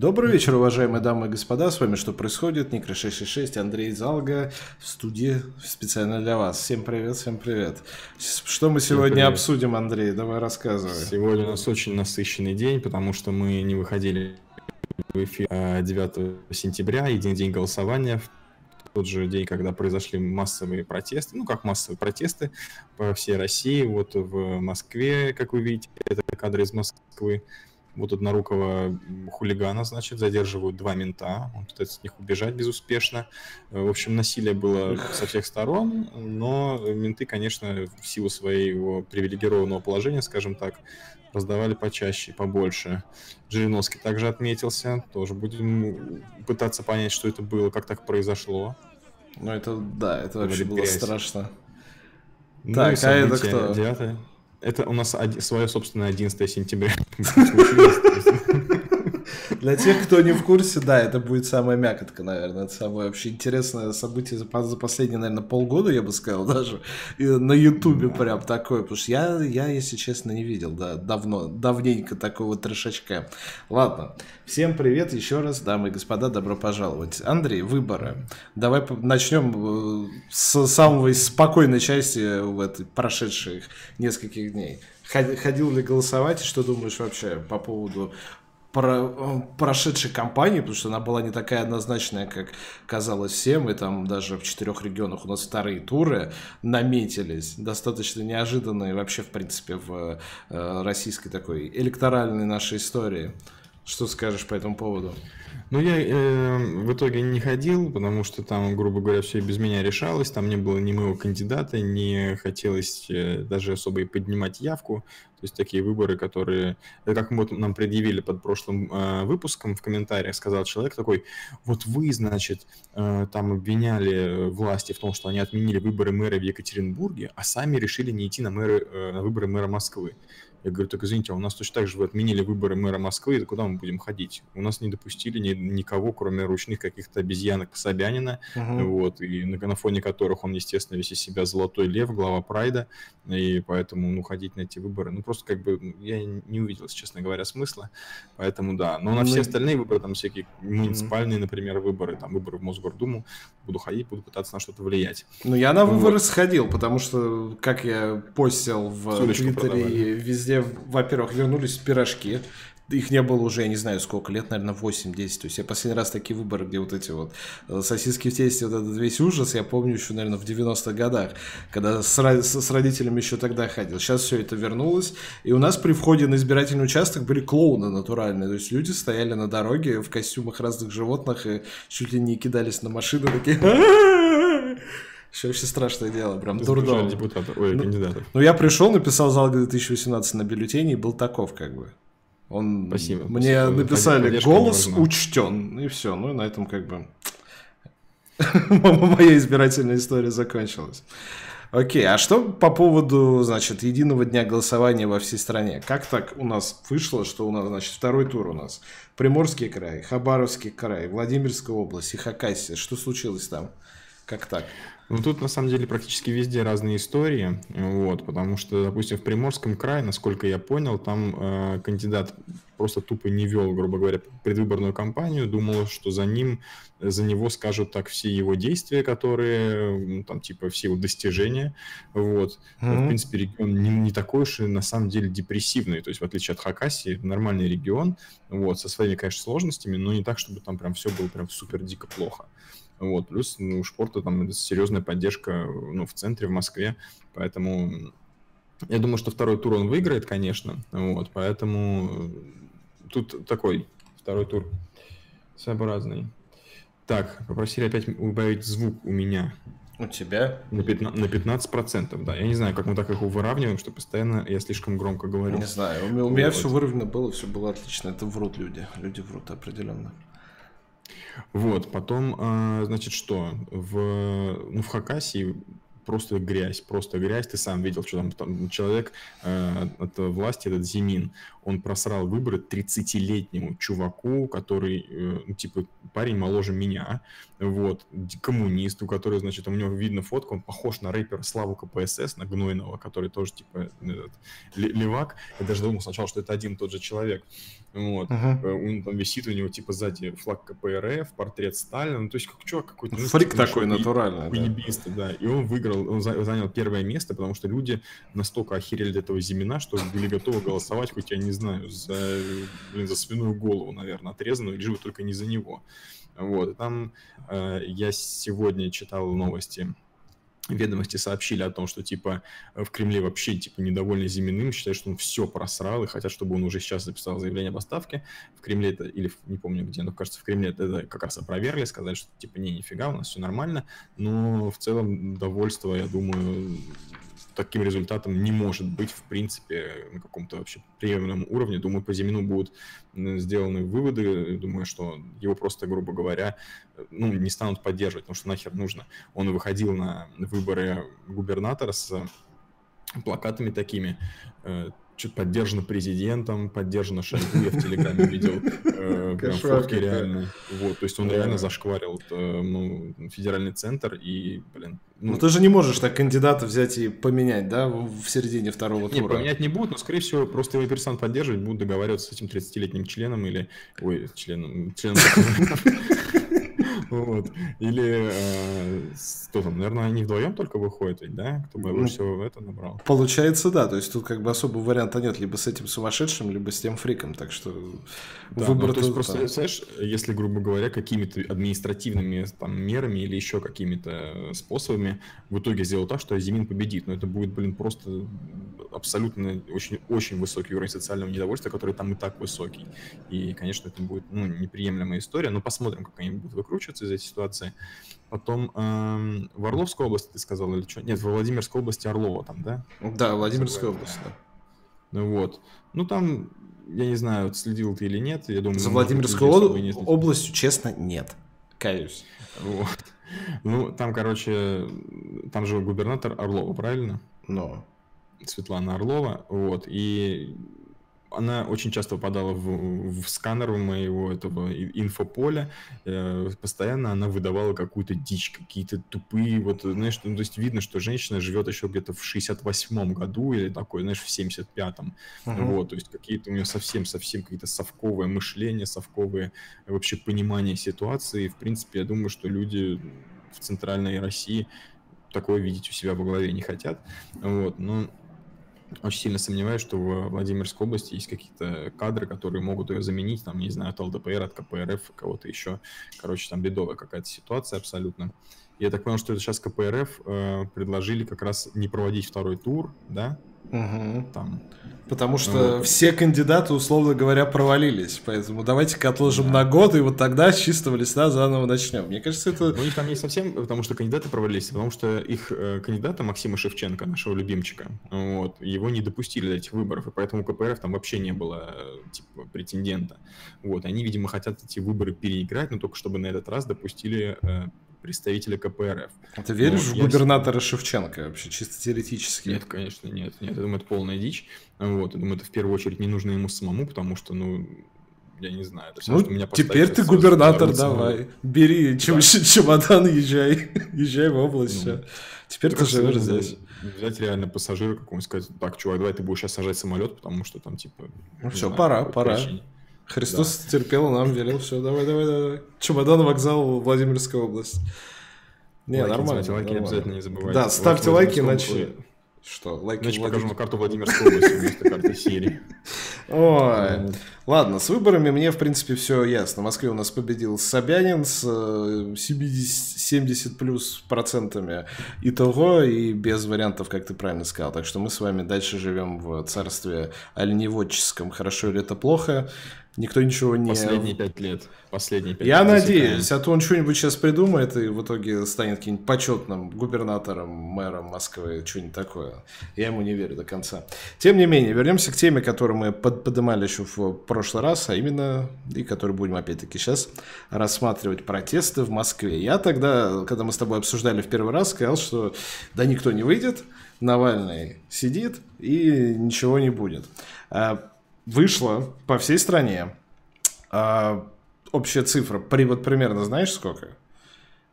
Добрый вечер, уважаемые дамы и господа. С вами «Что происходит?» Никра 666, Андрей Залга в студии специально для вас. Всем привет, всем привет. Что мы сегодня привет. обсудим, Андрей? Давай рассказывай. Сегодня у нас очень насыщенный день, потому что мы не выходили в эфир 9 а, сентября, един день голосования, в тот же день, когда произошли массовые протесты, ну как массовые протесты по всей России, вот в Москве, как вы видите, это кадры из Москвы, вот однорукого хулигана, значит, задерживают два мента. Он пытается от них убежать безуспешно. В общем, насилие было со всех сторон, но менты, конечно, в силу своего привилегированного положения, скажем так, раздавали почаще, побольше. Жириновский также отметился. Тоже будем пытаться понять, что это было, как так произошло. Ну, это, да, это вообще было грязь. страшно. Ну, так, а это кто? 9 это у нас свое собственное 11 сентября. Для тех, кто не в курсе, да, это будет самая мякотка, наверное. Это самое вообще интересное событие за, за последние, наверное, полгода, я бы сказал, даже. И на Ютубе да. прям такое. Потому что я, я, если честно, не видел, да, давно, давненько такого трешачка. Ладно. Всем привет еще раз, дамы и господа, добро пожаловать. Андрей, выборы. Давай начнем э, с самой спокойной части в этой прошедших нескольких дней. Ходил ли голосовать? Что думаешь вообще по поводу про, э, прошедшей кампании, потому что она была не такая однозначная, как казалось всем, и там даже в четырех регионах у нас вторые туры наметились, достаточно неожиданные вообще, в принципе, в э, российской такой электоральной нашей истории. Что скажешь по этому поводу? Ну, я э, в итоге не ходил, потому что там, грубо говоря, все без меня решалось. Там не было ни моего кандидата, не хотелось э, даже особо и поднимать явку. То есть такие выборы, которые... Это как мы, нам предъявили под прошлым э, выпуском в комментариях, сказал человек такой, вот вы, значит, э, там обвиняли власти в том, что они отменили выборы мэра в Екатеринбурге, а сами решили не идти на, мэры, э, на выборы мэра Москвы. Я говорю, так извините, а у нас точно так же вы отменили выборы мэра Москвы, куда мы будем ходить? У нас не допустили ни, никого, кроме ручных каких-то обезьянок Собянина, угу. вот, и на, на фоне которых он, естественно, весь из себя золотой лев, глава Прайда, и поэтому, ну, ходить на эти выборы, ну, просто как бы я не увидел, честно говоря, смысла, поэтому да. Но на все ну остальные выборы, там всякие муниципальные, например, выборы, там выборы в Мосгордуму, буду ходить, буду пытаться на что-то влиять. Ну, я на выборы вот. сходил, потому что, как я постил в Твиттере и везде везде, во-первых, вернулись пирожки. Их не было уже, я не знаю, сколько лет, наверное, 8-10. То есть я последний раз такие выборы, где вот эти вот э, сосиски в тесте, вот этот весь ужас, я помню еще, наверное, в 90-х годах, когда с, с родителями еще тогда ходил. Сейчас все это вернулось. И у нас при входе на избирательный участок были клоуны натуральные. То есть люди стояли на дороге в костюмах разных животных и чуть ли не кидались на машины такие Все вообще страшное дело, прям дурдом. депутата, ой, ну, кандидатов. Ну, я пришел, написал зал 2018 на бюллетене и был таков, как бы. Он, спасибо. Мне спасибо. написали голос учтен, и все. Ну, и на этом как бы моя избирательная история закончилась. Окей, а что по поводу, значит, единого дня голосования во всей стране? Как так у нас вышло, что у нас, значит, второй тур у нас? Приморский край, Хабаровский край, Владимирская область и Хакасия. Что случилось там? Как так? Ну, тут, на самом деле, практически везде разные истории, вот, потому что, допустим, в Приморском крае, насколько я понял, там э, кандидат просто тупо не вел, грубо говоря, предвыборную кампанию, думал, что за ним, за него скажут так все его действия, которые, ну, там, типа, все его достижения, вот. Mm-hmm. В принципе, регион не, не такой уж и, на самом деле, депрессивный, то есть, в отличие от Хакасии, нормальный регион, вот, со своими, конечно, сложностями, но не так, чтобы там прям все было прям супер дико плохо. Вот. Плюс ну, у спорта там серьезная поддержка ну, в центре, в Москве. Поэтому я думаю, что второй тур он выиграет, конечно. Вот. Поэтому тут такой второй тур своеобразный. Так, попросили опять убавить звук у меня. У тебя? На 15%, на 15%, да. Я не знаю, как мы так их выравниваем, что постоянно я слишком громко говорю. Не знаю, у меня, у меня все выровнено было, все было отлично. Это врут люди. Люди врут определенно. Вот, потом, а, значит, что? В, ну, в Хакасии просто грязь, просто грязь. Ты сам видел, что там, там человек э, от власти, этот Зимин, он просрал выборы 30-летнему чуваку, который, э, ну, типа, парень моложе меня, вот, коммунист, у которого, значит, у него видно фотку, он похож на рэпера Славу КПСС, на Гнойного, который тоже, типа, этот, левак. Я даже думал сначала, что это один и тот же человек. Вот. Uh-huh. Он там висит, у него типа сзади флаг КПРФ, портрет Сталина. Ну, то есть как чувак какой-то... Ну, Фрик такой натуральный. Уебист, да. да. И он выиграл, он занял первое место, потому что люди настолько охерели от этого Зимина, что были готовы голосовать, хоть я не знаю, за, блин, за свиную голову, наверное, отрезанную, лишь бы только не за него. Вот. И там э, я сегодня читал новости ведомости сообщили о том, что типа в Кремле вообще типа недовольны Зиминым, считают, что он все просрал и хотят, чтобы он уже сейчас записал заявление об отставке. В Кремле это, или не помню где, но кажется в Кремле это как раз опровергли, сказали, что типа не, нифига, у нас все нормально. Но в целом довольство, я думаю, таким результатом не может быть, в принципе, на каком-то вообще приемлемом уровне. Думаю, по Зимину будут сделаны выводы. Думаю, что его просто, грубо говоря, ну, не станут поддерживать, потому что нахер нужно. Он выходил на выборы губернатора с плакатами такими э, что-то поддержано президентом, поддержано Шойгу, я в Телеграме видел э, прям фотки реально. Вот, то есть он реально зашкварил э, ну, федеральный центр и, блин. Ну, ты же не можешь так кандидата взять и поменять, да, в середине второго тура? Не, поменять не будут, но, скорее всего, просто его перестанут поддерживать, будут договариваться с этим 30-летним членом или... Ой, членом... членом Вот. Или э, кто там, наверное, они вдвоем только выходят, да? Кто бы больше всего это набрал. Получается, да. То есть тут как бы особого варианта нет. Либо с этим сумасшедшим, либо с тем фриком. Так что да, выбор ну, то есть просто, знаешь, если, грубо говоря, какими-то административными там, мерами или еще какими-то способами в итоге сделал так, что Азимин победит. Но это будет, блин, просто абсолютно очень, очень высокий уровень социального недовольства, который там и так высокий. И, конечно, это будет ну, неприемлемая история. Но посмотрим, как они будут выкручиваться выкручиваться из этой ситуации. Потом эм, в Орловской области ты сказал или что? Нет, в Владимирской области Орлова там, да? Да, Владимирская область, да. Ну вот. Ну там, я не знаю, следил ты или нет. Я думаю, За Владимирской людей, областью, честно, нет. Каюсь. Вот. Ну, там, короче, там же губернатор Орлова, правильно? Но. Светлана Орлова, вот, и она очень часто попадала в, в сканер моего этого инфополя. Э, постоянно она выдавала какую-то дичь, какие-то тупые, вот, знаешь, ну, то есть видно, что женщина живет еще где-то в 68-м году или такой, знаешь, в 75-м. Uh-huh. Вот, то есть какие-то у нее совсем-совсем какие-то совковое мышление, совковое вообще понимание ситуации. В принципе, я думаю, что люди в центральной России такое видеть у себя во главе не хотят. Вот, но очень сильно сомневаюсь, что в Владимирской области есть какие-то кадры, которые могут ее заменить, там, не знаю, от ЛДПР, от КПРФ, кого-то еще. Короче, там бедовая какая-то ситуация абсолютно. Я так понял, что сейчас КПРФ э, предложили как раз не проводить второй тур, да, Угу. Там. Потому что вот. все кандидаты, условно говоря, провалились. Поэтому давайте-ка отложим да. на год, и вот тогда с чистого листа заново начнем. Мне кажется, это... Ну, у них там не совсем, потому что кандидаты провалились, потому что их э, кандидата Максима Шевченко, нашего любимчика, вот, его не допустили до этих выборов, и поэтому КПРФ там вообще не было, типа, претендента. Вот, они, видимо, хотят эти выборы переиграть, но только чтобы на этот раз допустили э, представителя КПРФ. А ты веришь вот, в губернатора я... Шевченко вообще, чисто теоретически? Нет, конечно, нет. Нет, я думаю, это полная дичь. Вот, я думаю, это в первую очередь не нужно ему самому, потому что, ну, я не знаю. Это все, ну, что меня теперь ты губернатор, давай. Бери да. чемодан, езжай. езжай в область, ну, все. Теперь ты живешь здесь. Взять реально пассажира какого-нибудь, сказать, так, чувак, давай ты будешь сейчас сажать самолет, потому что там, типа... Ну все, знаю, пора, пора. Причине. Христос да. терпел, нам велел, все, давай, давай, давай. Чемодан, вокзал, Владимирская область. Не, лайки, нормально. Ставьте лайки нормально. обязательно не забывайте. Да, ставьте лайки, иначе... Что, лайки Иначе покажу на карту Владимирской области вместо карты Сирии. Ой. Ладно, с выборами мне, в принципе, все ясно. В Москве у нас победил Собянин с 70 э, плюс процентами итого и без вариантов, как ты правильно сказал. Так что мы с вами дальше живем в царстве оленеводческом. Хорошо или это плохо? Никто ничего не... Последние пять лет. Последние пять Я лет надеюсь, а то он что-нибудь сейчас придумает и в итоге станет каким-нибудь почетным губернатором, мэром Москвы, что-нибудь такое. Я ему не верю до конца. Тем не менее, вернемся к теме, которую мы под поднимали еще в прошлый раз, а именно, и которую будем опять-таки сейчас рассматривать, протесты в Москве. Я тогда, когда мы с тобой обсуждали в первый раз, сказал, что да никто не выйдет, Навальный сидит и ничего не будет. А вышло по всей стране. А, общая цифра, при, вот примерно знаешь сколько?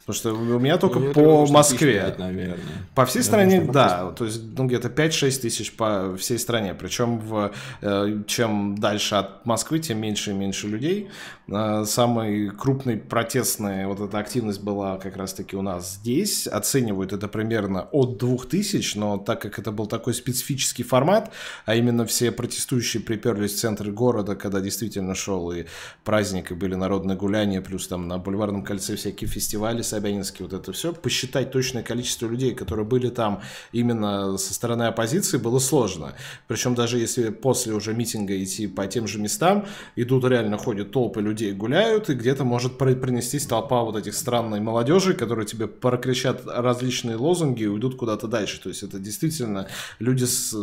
Потому что у меня только ну, по Москве. 5, наверное. По всей Я стране, думаю, да. То есть, ну, где-то 5-6 тысяч по всей стране. Причем, в, э, чем дальше от Москвы, тем меньше и меньше людей. Э, самый крупный протестная вот эта активность была как раз-таки у нас здесь. Оценивают это примерно от 2000, но так как это был такой специфический формат, а именно все протестующие приперлись в центр города, когда действительно шел и праздник, и были народные гуляния, плюс там на Бульварном кольце всякие фестивали, Собянинский, вот это все, посчитать точное количество людей, которые были там именно со стороны оппозиции, было сложно. Причем даже если после уже митинга идти по тем же местам, идут реально ходят толпы людей, гуляют, и где-то может принестись толпа вот этих странной молодежи, которые тебе прокричат различные лозунги и уйдут куда-то дальше. То есть это действительно люди с...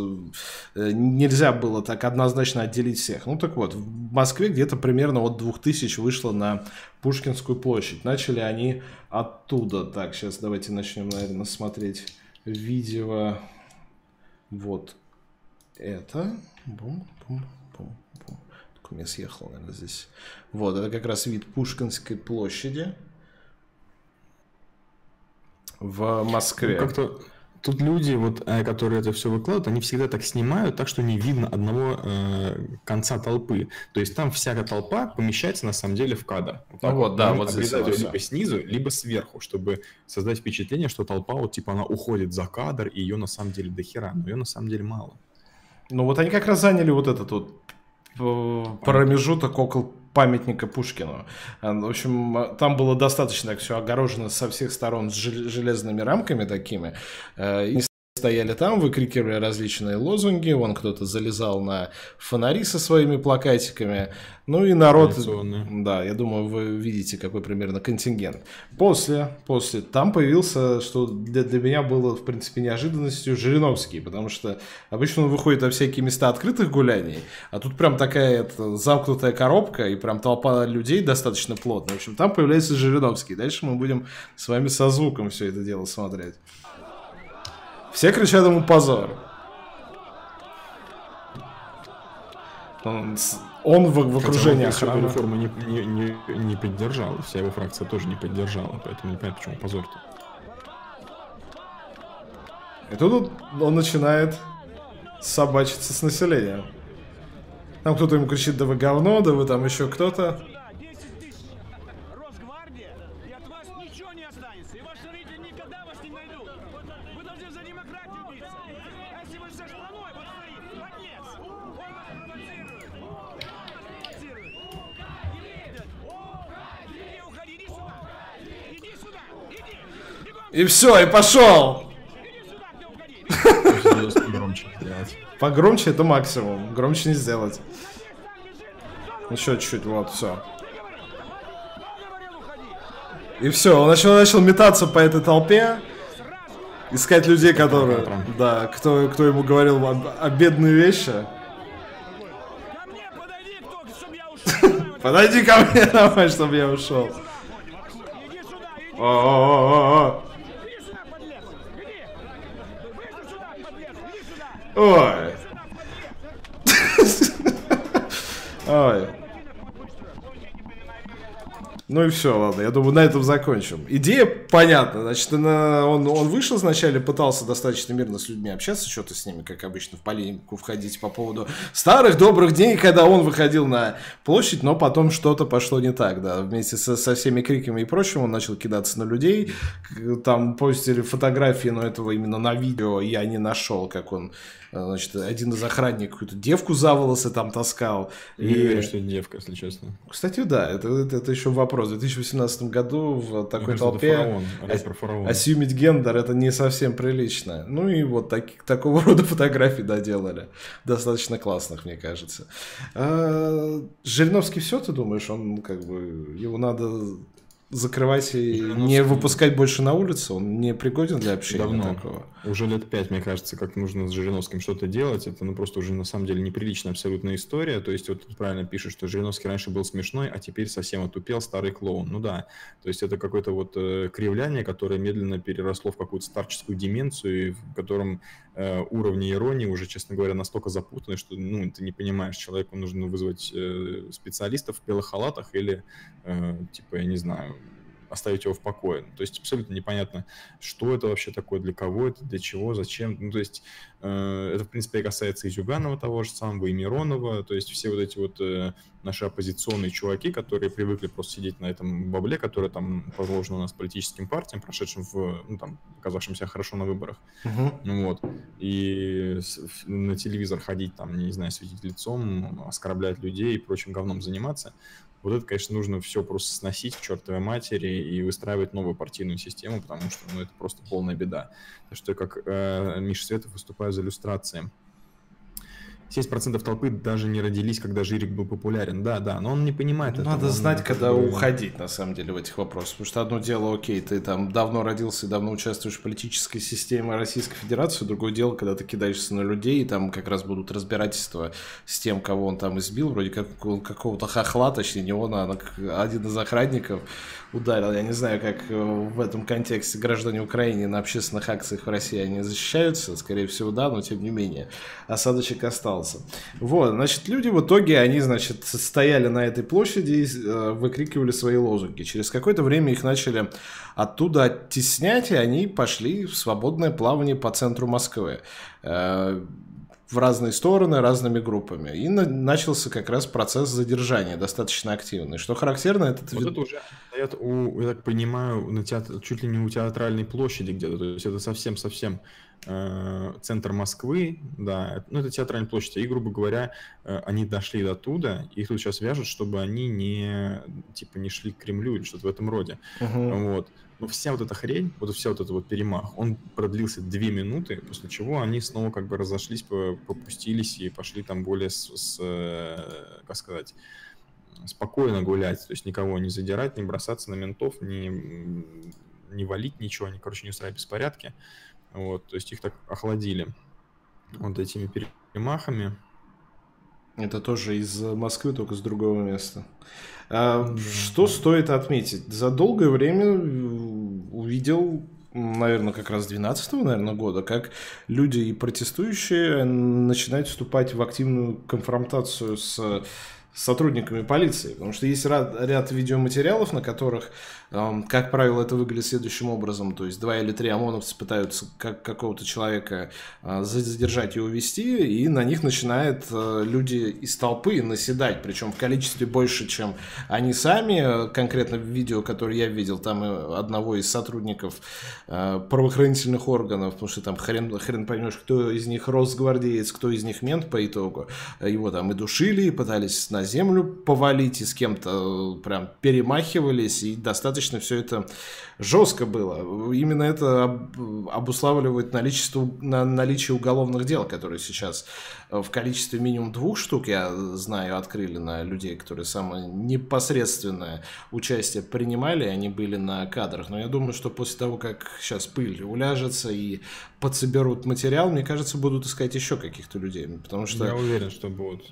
Э, нельзя было так однозначно отделить всех. Ну так вот, в Москве где-то примерно от 2000 вышло на Пушкинскую площадь. Начали они оттуда. Так, сейчас давайте начнем, наверное, смотреть видео. Вот это. Бум, бум, бум, бум. Так у меня съехал, наверное, здесь. Вот, это как раз вид Пушкинской площади в Москве. Ну, как-то Тут люди, вот, э, которые это все выкладывают, они всегда так снимают, так что не видно одного э, конца толпы. То есть там вся толпа помещается на самом деле в кадр. Вот, ну вот, да, вот здесь ее либо снизу, либо сверху, чтобы создать впечатление, что толпа вот типа она уходит за кадр, и ее на самом деле до хера, но ее на самом деле мало. Ну вот они как раз заняли вот этот вот промежуток около памятника Пушкину. А, в общем, а, там было достаточно так все огорожено со всех сторон с железными рамками такими. Э, и стояли там, выкрикивали различные лозунги, вон кто-то залезал на фонари со своими плакатиками, ну и народ, да, я думаю, вы видите, какой примерно контингент. После, после, там появился, что для, для меня было, в принципе, неожиданностью, Жириновский, потому что обычно он выходит на всякие места открытых гуляний, а тут прям такая это, замкнутая коробка и прям толпа людей достаточно плотная. В общем, там появляется Жириновский. Дальше мы будем с вами со звуком все это дело смотреть. Все кричат ему позор. Он, он в, в окружении охраны. реформу не, не, не, не поддержал. Вся его фракция тоже не поддержала. Поэтому не понимаю, почему позор-то. И тут он начинает собачиться с населением. Там кто-то ему кричит, да вы говно, да вы там еще кто-то. И все, и пошел. Погромче Погромче это максимум. Громче не сделать. Еще чуть-чуть, вот, все. И все, он начал, начал метаться по этой толпе, искать людей, которые, да, кто, кто ему говорил о, о бедные вещи. Подойди ко мне, давай, чтобы я ушел. О-о-о-о-о. Ой. Ой. Ну и все, ладно, я думаю, на этом закончим. Идея понятна. Значит, он, он вышел вначале, пытался достаточно мирно с людьми общаться, что-то с ними, как обычно, в полемику входить по поводу старых добрых дней, когда он выходил на площадь, но потом что-то пошло не так, да. Вместе со, со всеми криками и прочим он начал кидаться на людей. Там постили фотографии, но этого именно на видео я не нашел, как он Значит, один из охранников какую-то девку за волосы там таскал. Не и... верю, что это девка, если честно. Кстати, да, это, это, это еще вопрос. В 2018 году в такой кажется, толпе фараон, фараон. осюмить гендер это не совсем прилично. Ну и вот так, такого рода фотографии доделали. Достаточно классных, мне кажется. А, Жириновский все, ты думаешь? Он как бы его надо закрывать и не выпускать больше на улицу, он не пригоден для общения Давно. такого. Уже лет пять, мне кажется, как нужно с Жириновским что-то делать. Это ну, просто уже на самом деле неприличная абсолютная история. То есть вот тут правильно пишут, что Жириновский раньше был смешной, а теперь совсем отупел старый клоун. Ну да, то есть это какое-то вот э, кривляние, которое медленно переросло в какую-то старческую деменцию, в котором уровни иронии уже, честно говоря, настолько запутаны, что ну, ты не понимаешь, человеку нужно вызвать э, специалистов в белых халатах или, э, типа, я не знаю, оставить его в покое. То есть абсолютно непонятно, что это вообще такое, для кого это, для чего, зачем. Ну, то есть э, это, в принципе, касается и Зюганова того же самого, и Миронова, то есть все вот эти вот э, наши оппозиционные чуваки, которые привыкли просто сидеть на этом бабле, который там положено у нас политическим партиям, прошедшим в, ну, там, оказавшимся хорошо на выборах. Uh-huh. Ну, вот. И на телевизор ходить, там, не знаю, светить лицом, оскорблять людей и прочим говном заниматься. Вот это, конечно, нужно все просто сносить к чертовой матери и выстраивать новую партийную систему, потому что ну, это просто полная беда. Так что как э, Миша Светов выступаю за иллюстрацией. 70% толпы даже не родились, когда Жирик был популярен. Да, да, но он не понимает этого. Надо знать, он, когда уходить, на самом деле, в этих вопросах. Потому что одно дело, окей, ты там давно родился и давно участвуешь в политической системе Российской Федерации, другое дело, когда ты кидаешься на людей, и там как раз будут разбирательства с тем, кого он там избил, вроде как какого-то хохла, точнее, не он, а один из охранников ударил. Я не знаю, как э, в этом контексте граждане Украины на общественных акциях в России они защищаются, скорее всего, да, но тем не менее, осадочек остался. Вот, значит, люди в итоге, они, значит, стояли на этой площади и э, выкрикивали свои лозунги. Через какое-то время их начали оттуда оттеснять, и они пошли в свободное плавание по центру Москвы э, в разные стороны разными группами. И на, начался как раз процесс задержания достаточно активный. Что характерно, этот вот это уже стоят у, я так понимаю, на театр, чуть ли не у театральной площади где-то. То есть это совсем-совсем центр Москвы, да, ну это театральная площадь. И, грубо говоря, э, они дошли до туда, их тут сейчас вяжут, чтобы они не, типа, не шли к Кремлю или что-то в этом роде. Uh-huh. Вот. Но вся вот эта хрень, вот вся вот эта вот перемах, он продлился две минуты, после чего они снова как бы разошлись, попустились и пошли там более с, с э, как сказать, спокойно гулять, то есть никого не задирать, не бросаться на ментов, не, не валить ничего, они, короче, не устраивать беспорядки. Вот, то есть их так охладили вот этими перемахами. Это тоже из Москвы, только с другого места. А, что стоит отметить? За долгое время увидел наверное, как раз 12 наверное, года, как люди и протестующие начинают вступать в активную конфронтацию с сотрудниками полиции, потому что есть ряд, ряд видеоматериалов, на которых, э, как правило, это выглядит следующим образом, то есть два или три ОМОНовца пытаются как, какого-то человека э, задержать и увести, и на них начинают э, люди из толпы наседать, причем в количестве больше, чем они сами, конкретно в видео, которое я видел, там одного из сотрудников э, правоохранительных органов, потому что там хрен, хрен поймешь, кто из них росгвардеец, кто из них мент по итогу, его там и душили, и пытались на землю повалить, и с кем-то э, прям перемахивались, и достаточно все это жестко было. Именно это обуславливает наличие, наличие уголовных дел, которые сейчас э, в количестве минимум двух штук, я знаю, открыли на людей, которые самое непосредственное участие принимали, они были на кадрах. Но я думаю, что после того, как сейчас пыль уляжется и подсоберут материал, мне кажется, будут искать еще каких-то людей. Потому что... Я уверен, что будут.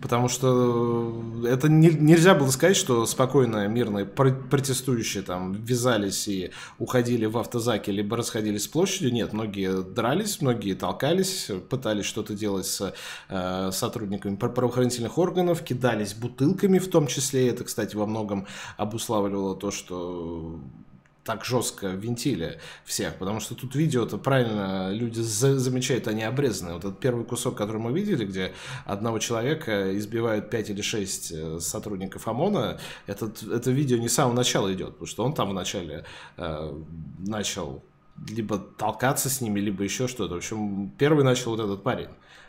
Потому что это не, нельзя было сказать, что спокойно мирные протестующие там ввязались и уходили в автозаки, либо расходились с площадью. Нет, многие дрались, многие толкались, пытались что-то делать с э, сотрудниками правоохранительных органов, кидались бутылками в том числе. Это, кстати, во многом обуславливало то, что так жестко винтили всех, потому что тут видео-то правильно люди за замечают, они обрезаны. Вот этот первый кусок, который мы видели, где одного человека избивают 5 или 6 э, сотрудников ОМОНа, этот, это видео не с самого начала идет, потому что он там вначале э, начал либо толкаться с ними, либо еще что-то. В общем, первый начал вот этот парень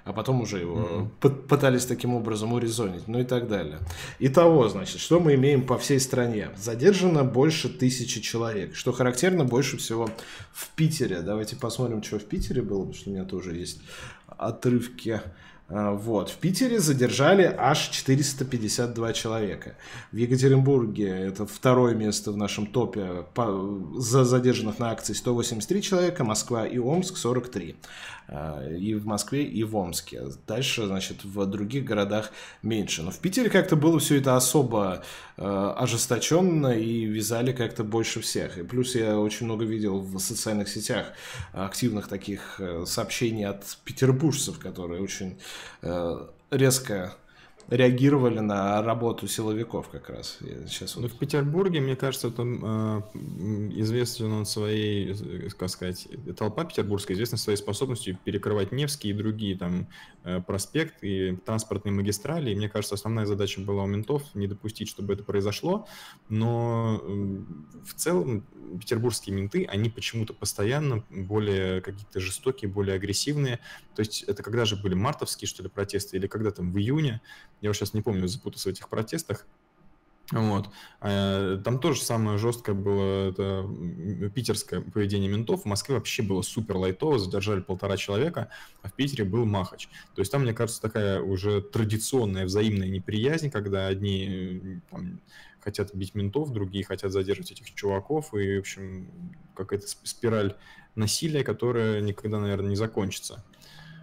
а потом уже его mm-hmm. пытались таким образом урезонить, ну и так далее. Итого, значит, что мы имеем по всей стране? Задержано больше тысячи человек, что характерно больше всего в Питере. Давайте посмотрим, что в Питере было, потому что у меня тоже есть отрывки. Вот. В Питере задержали аж 452 человека. В Екатеринбурге это второе место в нашем топе по, за задержанных на акции 183 человека, Москва и Омск 43. А, и в Москве, и в Омске. Дальше, значит, в других городах меньше. Но в Питере как-то было все это особо э, ожесточенно и вязали как-то больше всех. И плюс я очень много видел в социальных сетях активных таких э, сообщений от петербуржцев, которые очень э, резко реагировали на работу силовиков как раз. сейчас вот... Ну, в Петербурге, мне кажется, там э, известен он своей, э, как сказать, толпа петербургская известна своей способностью перекрывать Невский и другие там э, проспекты и транспортные магистрали. И мне кажется, основная задача была у ментов не допустить, чтобы это произошло. Но э, в целом петербургские менты, они почему-то постоянно более какие-то жестокие, более агрессивные. То есть это когда же были мартовские, что ли, протесты, или когда там в июне, я уже сейчас не помню, запутался в этих протестах, вот. Э, там тоже самое жесткое было это питерское поведение ментов. В Москве вообще было супер лайтово, задержали полтора человека, а в Питере был махач. То есть там, мне кажется, такая уже традиционная взаимная неприязнь, когда одни там, хотят бить ментов, другие хотят задерживать этих чуваков, и, в общем, какая-то спираль насилия, которая никогда, наверное, не закончится.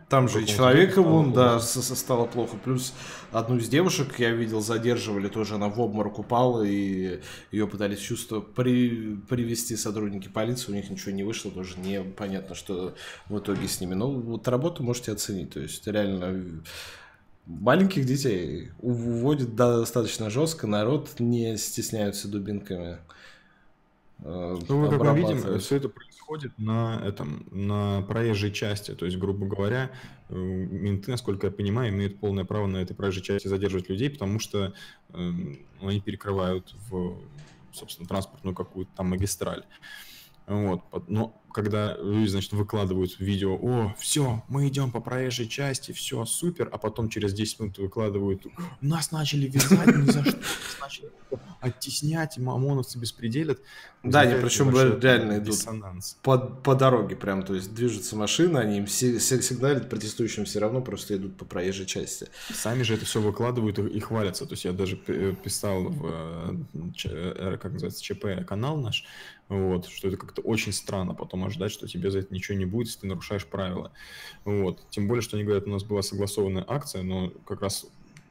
Там же и человека вон, да, стало плохо. Плюс одну из девушек я видел, задерживали тоже, она в обморок упала, и ее пытались чувство при, привести сотрудники полиции, у них ничего не вышло, тоже непонятно, что в итоге с ними. Но вот работу можете оценить, то есть реально маленьких детей уводят достаточно жестко, народ не стесняются дубинками. Э, ну, мы, как мы видим, все это происходит на этом, на проезжей части. То есть, грубо говоря, э, менты, насколько я понимаю, имеют полное право на этой проезжей части задерживать людей, потому что э, они перекрывают в, собственно, транспортную какую-то там магистраль. Вот. Но когда люди, значит, выкладывают видео, о, все, мы идем по проезжей части, все, супер, а потом через 10 минут выкладывают, нас начали вязать ни за что, нас начали оттеснять, ОМОНовцы беспределят. Да, они причем реально идут по, по дороге прям, то есть движется машина, они им сигналят, протестующим все равно просто идут по проезжей части. Сами же это все выкладывают и хвалятся, то есть я даже писал в, э, э, как называется, ЧП канал наш, вот, что это как-то очень странно потом ожидать, что тебе за это ничего не будет, если ты нарушаешь правила. Вот. Тем более, что они говорят, у нас была согласованная акция, но как раз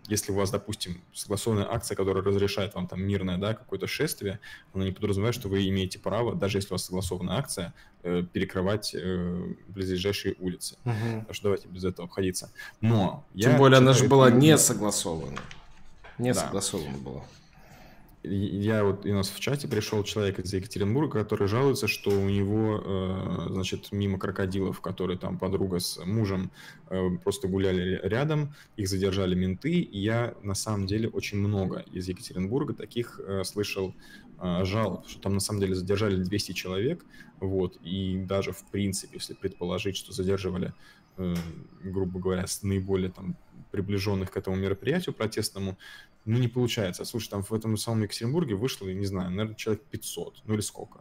если у вас, допустим, согласованная акция, которая разрешает вам там мирное, да, какое-то шествие, она не подразумевает, что вы имеете право, даже если у вас согласованная акция, э, перекрывать э, близлежащие улицы. Угу. Так что давайте без этого обходиться. Но Тем более она же была не согласована. Не да. согласована была я вот у нас в чате пришел человек из Екатеринбурга, который жалуется, что у него, э, значит, мимо крокодилов, которые там подруга с мужем э, просто гуляли рядом, их задержали менты, и я на самом деле очень много из Екатеринбурга таких э, слышал жалоб, что там на самом деле задержали 200 человек, вот, и даже в принципе, если предположить, что задерживали, грубо говоря, с наиболее там приближенных к этому мероприятию протестному, ну, не получается. Слушай, там в этом самом Екатеринбурге вышло, не знаю, наверное, человек 500, ну или сколько.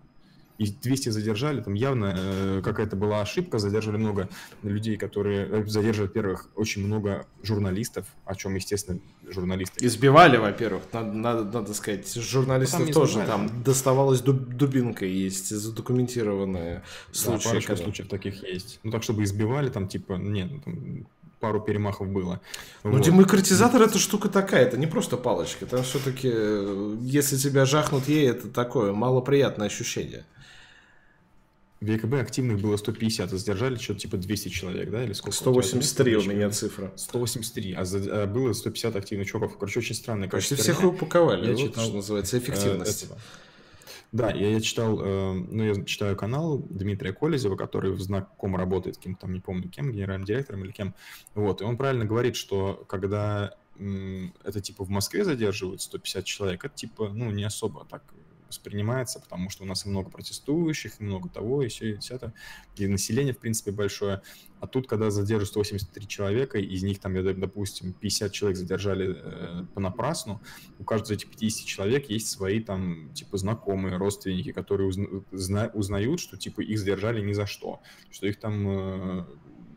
И 200 задержали, там явно э, какая-то была ошибка, задержали много людей, которые... Э, задержали, во-первых, очень много журналистов, о чем, естественно, журналисты... Избивали, во-первых, надо, надо, надо сказать, журналистов там тоже, избивали. там доставалась дуб, дубинка, есть задокументированные случаи. Да, парочка когда... случаев таких есть. Ну, так, чтобы избивали, там, типа, нет, ну, там, пару перемахов было. Ну, вот. демократизатор это штука такая, это не просто палочка, это все-таки, если тебя жахнут ей, это такое малоприятное ощущение. В ЕКБ активных было 150, а задержали что-то типа 200 человек, да, или сколько? 183 у меня цифра. 183, а, за, а было 150 активных чуваков. Короче, очень странно. Почти всех упаковали, я вот читал, что называется эффективность. Э, этого. Да, я, я читал, э, ну, я читаю канал Дмитрия Колезева, который в знаком работает кем-то там, не помню кем, генеральным директором или кем. Вот, и он правильно говорит, что когда это типа в Москве задерживают 150 человек, это типа, ну, не особо так воспринимается, потому что у нас и много протестующих, и много того, и все, и все это, и население, в принципе, большое. А тут, когда задержат 183 человека, из них, там, допустим, 50 человек задержали э, понапрасну, у каждого из этих 50 человек есть свои, там, типа, знакомые, родственники, которые узна- узнают, что, типа, их задержали ни за что, что их там, э,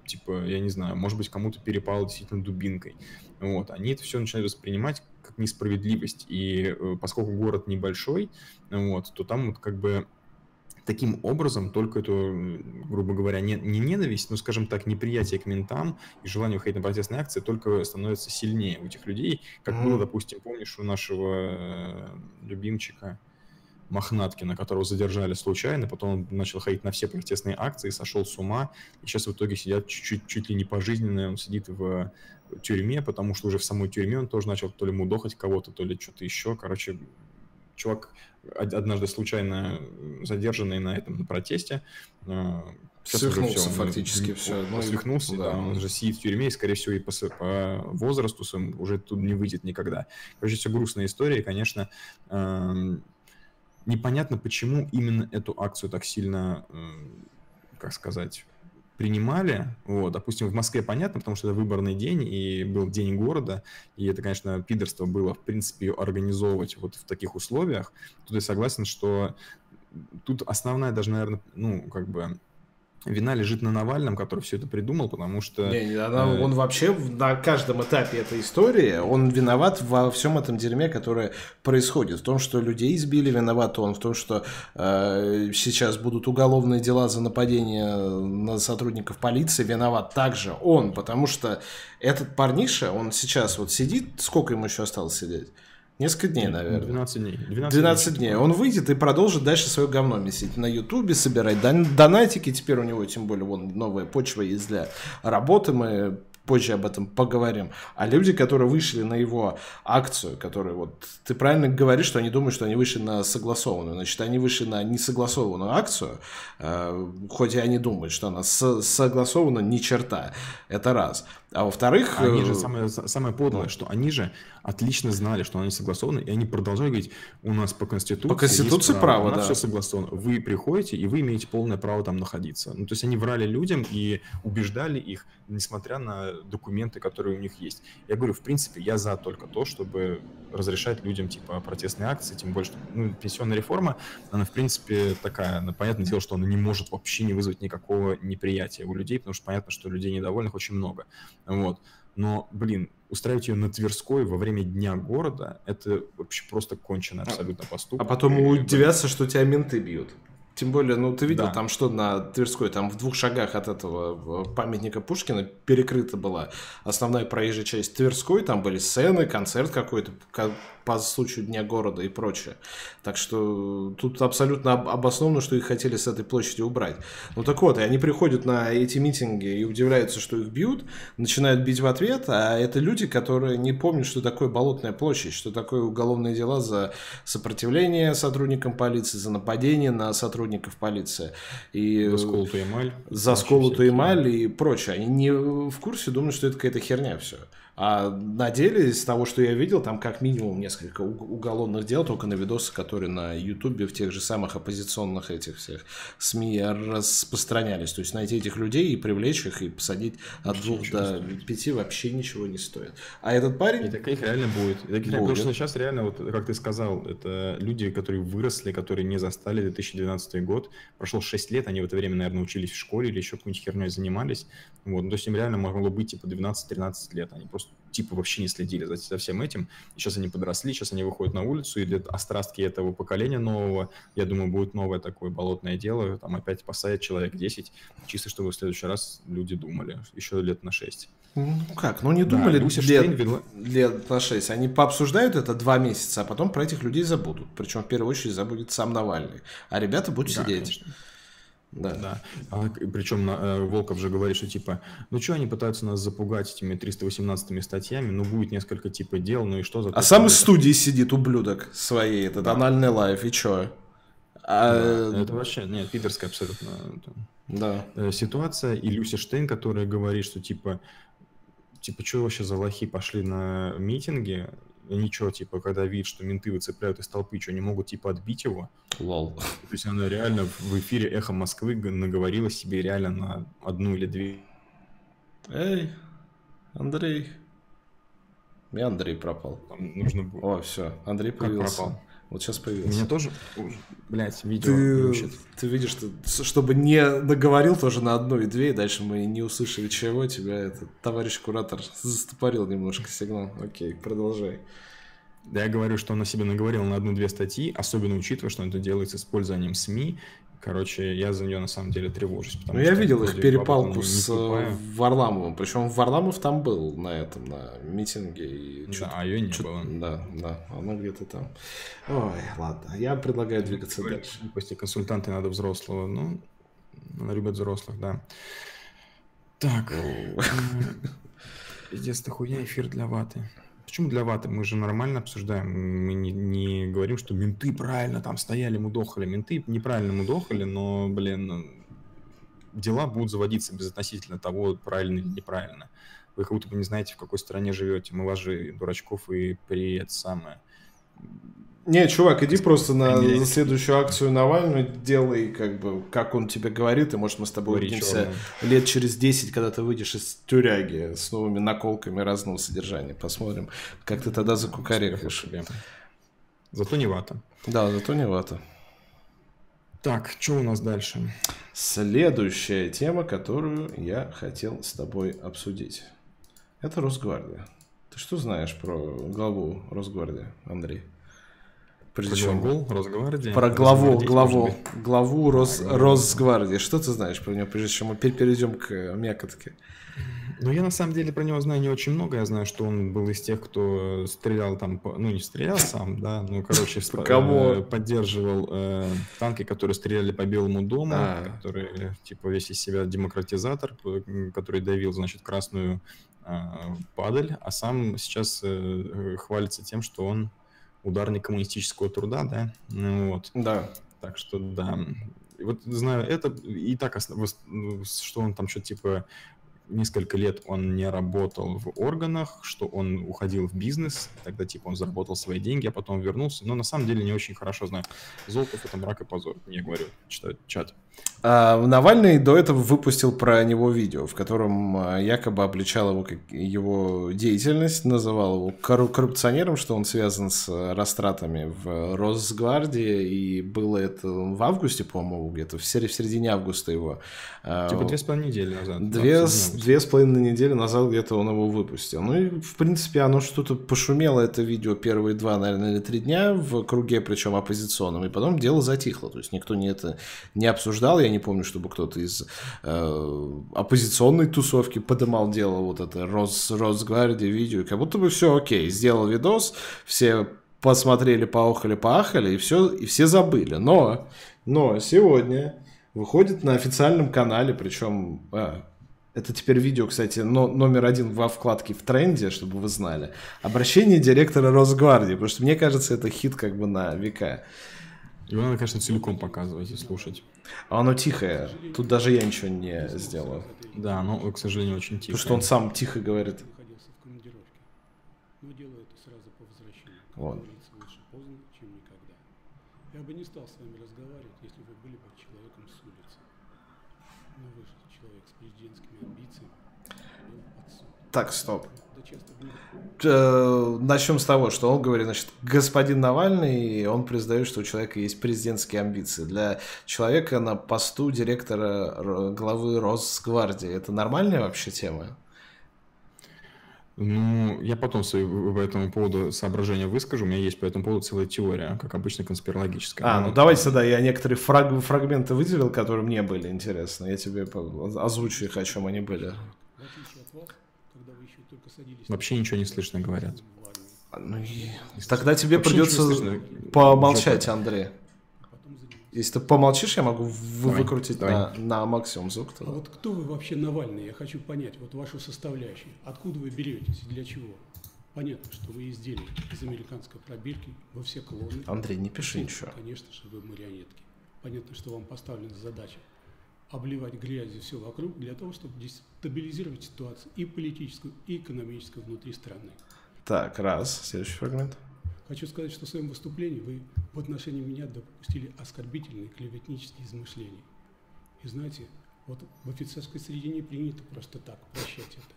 типа, я не знаю, может быть, кому-то перепало действительно дубинкой. Вот, они это все начинают воспринимать как несправедливость. И э, поскольку город небольшой, вот, то там вот как бы таким образом только эту, грубо говоря, не, не ненависть, но, скажем так, неприятие к ментам и желание выходить на протестные акции только становится сильнее у этих людей, как mm. было, допустим, помнишь, у нашего э, любимчика, Мохнаткина, которого задержали случайно, потом он начал ходить на все протестные акции, сошел с ума, и сейчас в итоге сидят чуть-чуть, чуть ли не пожизненно, он сидит в тюрьме, потому что уже в самой тюрьме он тоже начал то ли мудохать кого-то, то ли что-то еще, короче, чувак однажды случайно задержанный на этом на протесте, э, Свихнулся все, фактически, все. Ну, свихнулся, да. да. Он же сидит в тюрьме, и, скорее всего, и по, по возрасту своему уже тут не выйдет никогда. Короче, все грустная история, и, конечно, эм, непонятно, почему именно эту акцию так сильно, как сказать, принимали. Вот, допустим, в Москве понятно, потому что это выборный день, и был день города, и это, конечно, пидорство было, в принципе, организовывать вот в таких условиях. Тут я согласен, что тут основная даже, наверное, ну, как бы вина лежит на Навальном, который все это придумал, потому что... Не, не, она, э... Он вообще на каждом этапе этой истории, он виноват во всем этом дерьме, которое происходит. В том, что людей избили, виноват он. В том, что э, сейчас будут уголовные дела за нападение на сотрудников полиции, виноват также он. Потому что этот парниша, он сейчас вот сидит, сколько ему еще осталось сидеть? Несколько дней, наверное. 12 дней. 12, 12 дней. Он выйдет и продолжит дальше свое говно месить на Ютубе, собирать донатики. Теперь у него, тем более, вон новая почва есть для работы. Мы позже об этом поговорим. А люди, которые вышли на его акцию, которые вот... Ты правильно говоришь, что они думают, что они вышли на согласованную. Значит, они вышли на несогласованную акцию, э, хоть и они думают, что она с- согласована ни черта. Это раз. А во-вторых... Они же, э, самое, самое подлое, ну, что они же отлично знали, что они согласованы, и они продолжают говорить, у нас по Конституции По Конституции право, право у нас да. все согласовано. Вы приходите, и вы имеете полное право там находиться. Ну, то есть они врали людям и убеждали их, несмотря на документы, которые у них есть. Я говорю, в принципе, я за только то, чтобы разрешать людям, типа, протестные акции, тем более, что ну, пенсионная реформа, она, в принципе, такая, ну, понятное дело, что она не может вообще не вызвать никакого неприятия у людей, потому что понятно, что людей недовольных очень много. Вот. Но, блин, устраивать ее на Тверской во время дня города, это вообще просто кончено а абсолютно поступок. А потом удивятся, что тебя менты бьют. Тем более, ну ты видел да. там, что на Тверской, там в двух шагах от этого памятника Пушкина перекрыта была основная проезжая часть Тверской, там были сцены, концерт какой-то, по случаю Дня города и прочее. Так что тут абсолютно обосновано, что их хотели с этой площади убрать. Ну так вот, и они приходят на эти митинги и удивляются, что их бьют, начинают бить в ответ, а это люди, которые не помнят, что такое Болотная площадь, что такое уголовные дела за сопротивление сотрудникам полиции, за нападение на сотрудников полиции. И за сколотую эмаль. За сколотую эмаль и прочее. Они не в курсе, думают, что это какая-то херня все. А на деле, из того, что я видел, там как минимум несколько уголовных дел, только на видосы, которые на Ютубе в тех же самых оппозиционных этих всех СМИ распространялись. То есть найти этих людей и привлечь их, и посадить от двух до пяти вообще ничего не стоит. А этот парень... И таких реально будет. И таких, будет. Потому что сейчас реально, вот как ты сказал, это люди, которые выросли, которые не застали 2012 год. Прошло 6 лет, они в это время, наверное, учились в школе или еще какой-нибудь херней занимались. Вот. Ну, то есть им реально могло быть типа 12-13 лет. Они просто типа вообще не следили за, за всем этим. Сейчас они подросли, сейчас они выходят на улицу, и для острастки этого поколения нового, я думаю, будет новое такое болотное дело, там опять посадят человек 10, чисто чтобы в следующий раз люди думали, еще лет на 6. Ну как, ну не думали да, лет, Штейн вела... лет на 6, они пообсуждают это два месяца, а потом про этих людей забудут. Причем в первую очередь забудет сам Навальный. А ребята будут да, сидеть. Конечно. Да. да. А, причем э, Волков же говорит, что типа, ну что они пытаются нас запугать этими 318 статьями, ну будет несколько типа дел, ну и что за... А сам из студии сидит ублюдок своей, этот да. анальный лайф, и чё? А... Да, это вообще, нет, пидорская абсолютно да. Э, ситуация. И Люся Штейн, которая говорит, что типа, типа, что вообще за лохи пошли на митинги, ничего, типа, когда видит, что менты выцепляют из толпы, что не могут, типа, отбить его. Лол. То есть она реально в эфире «Эхо Москвы» наговорила себе реально на одну или две. Эй, Андрей. И Андрей пропал. Там нужно было. О, все, Андрей появился. Как пропал? Вот сейчас появился. Меня тоже, блядь, видео ты, ты видишь, что, чтобы не наговорил тоже на одну и две, и дальше мы не услышали чего, тебя этот товарищ куратор застопорил немножко сигнал. Окей, продолжай. Да, я говорю, что он на себе наговорил на одну-две статьи, особенно учитывая, что он это делает с использованием СМИ, Короче, я за нее на самом деле тревожусь. Ну, я видел их перепалку с э, Варламовым. Причем Варламов там был на этом, на митинге. И да, а ее не было. Да, да, она где-то там. Ой, ладно, я предлагаю двигаться Говорит, дальше. После консультанта надо взрослого. Ну, она любит взрослых, да. Так. Пиздец, ты хуя эфир для ваты. Почему для ваты? Мы же нормально обсуждаем. Мы не, не говорим, что менты правильно там стояли, мудохали. Менты неправильно мудохали, но, блин, дела будут заводиться безотносительно того, правильно или неправильно. Вы как будто бы не знаете, в какой стране живете. Мы вас же, дурачков, и при это самое не, чувак, иди просто на следующую акцию Навального, делай, как бы, как он тебе говорит, и, может, мы с тобой увидимся лет через 10, когда ты выйдешь из тюряги с новыми наколками разного содержания. Посмотрим, как ты тогда закукарекаешь. Зато не вата. Да, зато не вата. Так, что у нас дальше? Следующая тема, которую я хотел с тобой обсудить. Это Росгвардия. Ты что знаешь про главу Росгвардии, Андрей? Причем про главу Росгвардии? Про главу, главу, главу Рос, Росгвардии. Что ты знаешь про него, прежде чем мы перейдем к мякотке? Ну, я на самом деле про него знаю не очень много. Я знаю, что он был из тех, кто стрелял там, ну, не стрелял сам, да, ну, короче, э, поддерживал э, танки, которые стреляли по Белому дому, а. который, типа, весь из себя демократизатор, который давил, значит, красную э, падаль, а сам сейчас хвалится тем, что он ударник коммунистического труда, да, ну, вот. Да. Так что, да, и вот знаю это, и так, что он там что-то типа несколько лет он не работал в органах, что он уходил в бизнес, тогда типа он заработал свои деньги, а потом вернулся. Но на самом деле не очень хорошо знаю. Золотов это мрак и позор, не говорю, читаю чат. А, Навальный до этого выпустил про него видео, в котором а, якобы обличал его, его деятельность, называл его коррупционером, что он связан с растратами в Росгвардии, и было это в августе, по-моему, где-то, в середине августа его. А, типа две с половиной недели назад. Две, две с половиной недели назад где-то он его выпустил. Ну и, в принципе, оно что-то пошумело, это видео, первые два, наверное, или три дня в круге, причем оппозиционном, и потом дело затихло, то есть никто не это не обсуждал, я не помню, чтобы кто-то из э, оппозиционной тусовки подымал дело вот это Рос, Росгвардии видео, как будто бы все окей, сделал видос, все посмотрели, поохали, поахали, и все, и все забыли. Но, но сегодня выходит на официальном канале, причем а, это теперь видео, кстати, но, номер один во вкладке в тренде, чтобы вы знали. Обращение директора Росгвардии, потому что мне кажется, это хит как бы на века. Его надо, конечно, целиком показывать и слушать. А оно тихое. Тут даже я ничего не сделаю. Да, но, к сожалению, очень тихо. Потому что он сам тихо говорит. Вот. Я бы не стал с вами разговаривать, если вы были бы человеком с улицы. Но вы же человек с президентскими амбициями. Так, стоп. Э, начнем с того, что он говорит, значит, господин Навальный, он признает, что у человека есть президентские амбиции. Для человека на посту директора главы Росгвардии это нормальная вообще тема? Ну, я потом свои по этому поводу соображения выскажу. У меня есть по этому поводу целая теория, как обычно, конспирологическая. А, ну давайте тогда я некоторые фраг фрагменты выделил, которые мне были интересны. Я тебе озвучу их, о чем они были. Вообще ничего не слышно, говорят. Ну, и... Тогда тебе Вообще придется помолчать, Жопа. Андрей. Если ты помолчишь, я могу давай, выкрутить давай. На, на максимум звук. А вот кто вы вообще Навальный? Я хочу понять, вот вашу составляющую. Откуда вы беретесь и для чего? Понятно, что вы изделие из американской пробирки, вы все клоны. Андрей, не пиши ничего. Конечно же, вы марионетки. Понятно, что вам поставлена задача обливать грязью все вокруг для того, чтобы дестабилизировать ситуацию и политическую, и экономическую внутри страны. Так, раз. Следующий фрагмент. Хочу сказать, что в своем выступлении вы в отношении меня допустили оскорбительные клеветнические измышления. И знаете, вот в офицерской среде не принято просто так прощать это.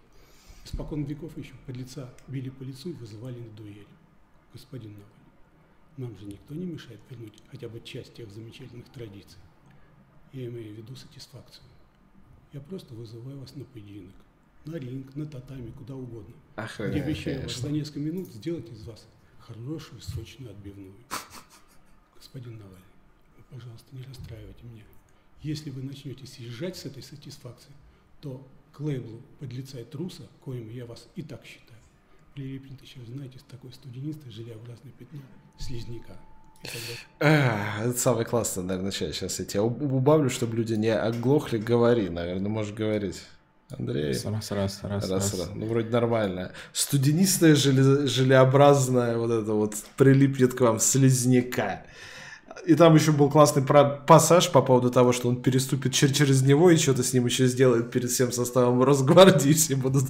Испокон веков еще под лица били по лицу и вызывали на дуэль. Господин Навальный, нам же никто не мешает вернуть хотя бы часть тех замечательных традиций. Я имею в виду сатисфакцию. Я просто вызываю вас на поединок. На ринг, на татами, куда угодно. Охренеть, Я обещаю вас за несколько минут сделать из вас хорошую, сочную отбивную. Господин Навальный, вы пожалуйста, не расстраивайте меня. Если вы начнете съезжать с этой сатисфакции, то к лейблу подлецает труса, коим я вас и так считаю, прилипнет еще, знаете, с такой студенистой желеобразное пятно слизняка. А, это самое классное, наверное, сейчас. Сейчас я тебя убавлю, чтобы люди не оглохли. Говори, наверное, можешь говорить. Андрей. Раз, раз, раз, раз, раз. раз. Ну, вроде нормально. Студенистая желе... желеобразная вот это вот прилипнет к вам слизняка. И там еще был классный пассаж по поводу того, что он переступит чер через него и что-то с ним еще сделает перед всем составом Росгвардии. Все будут...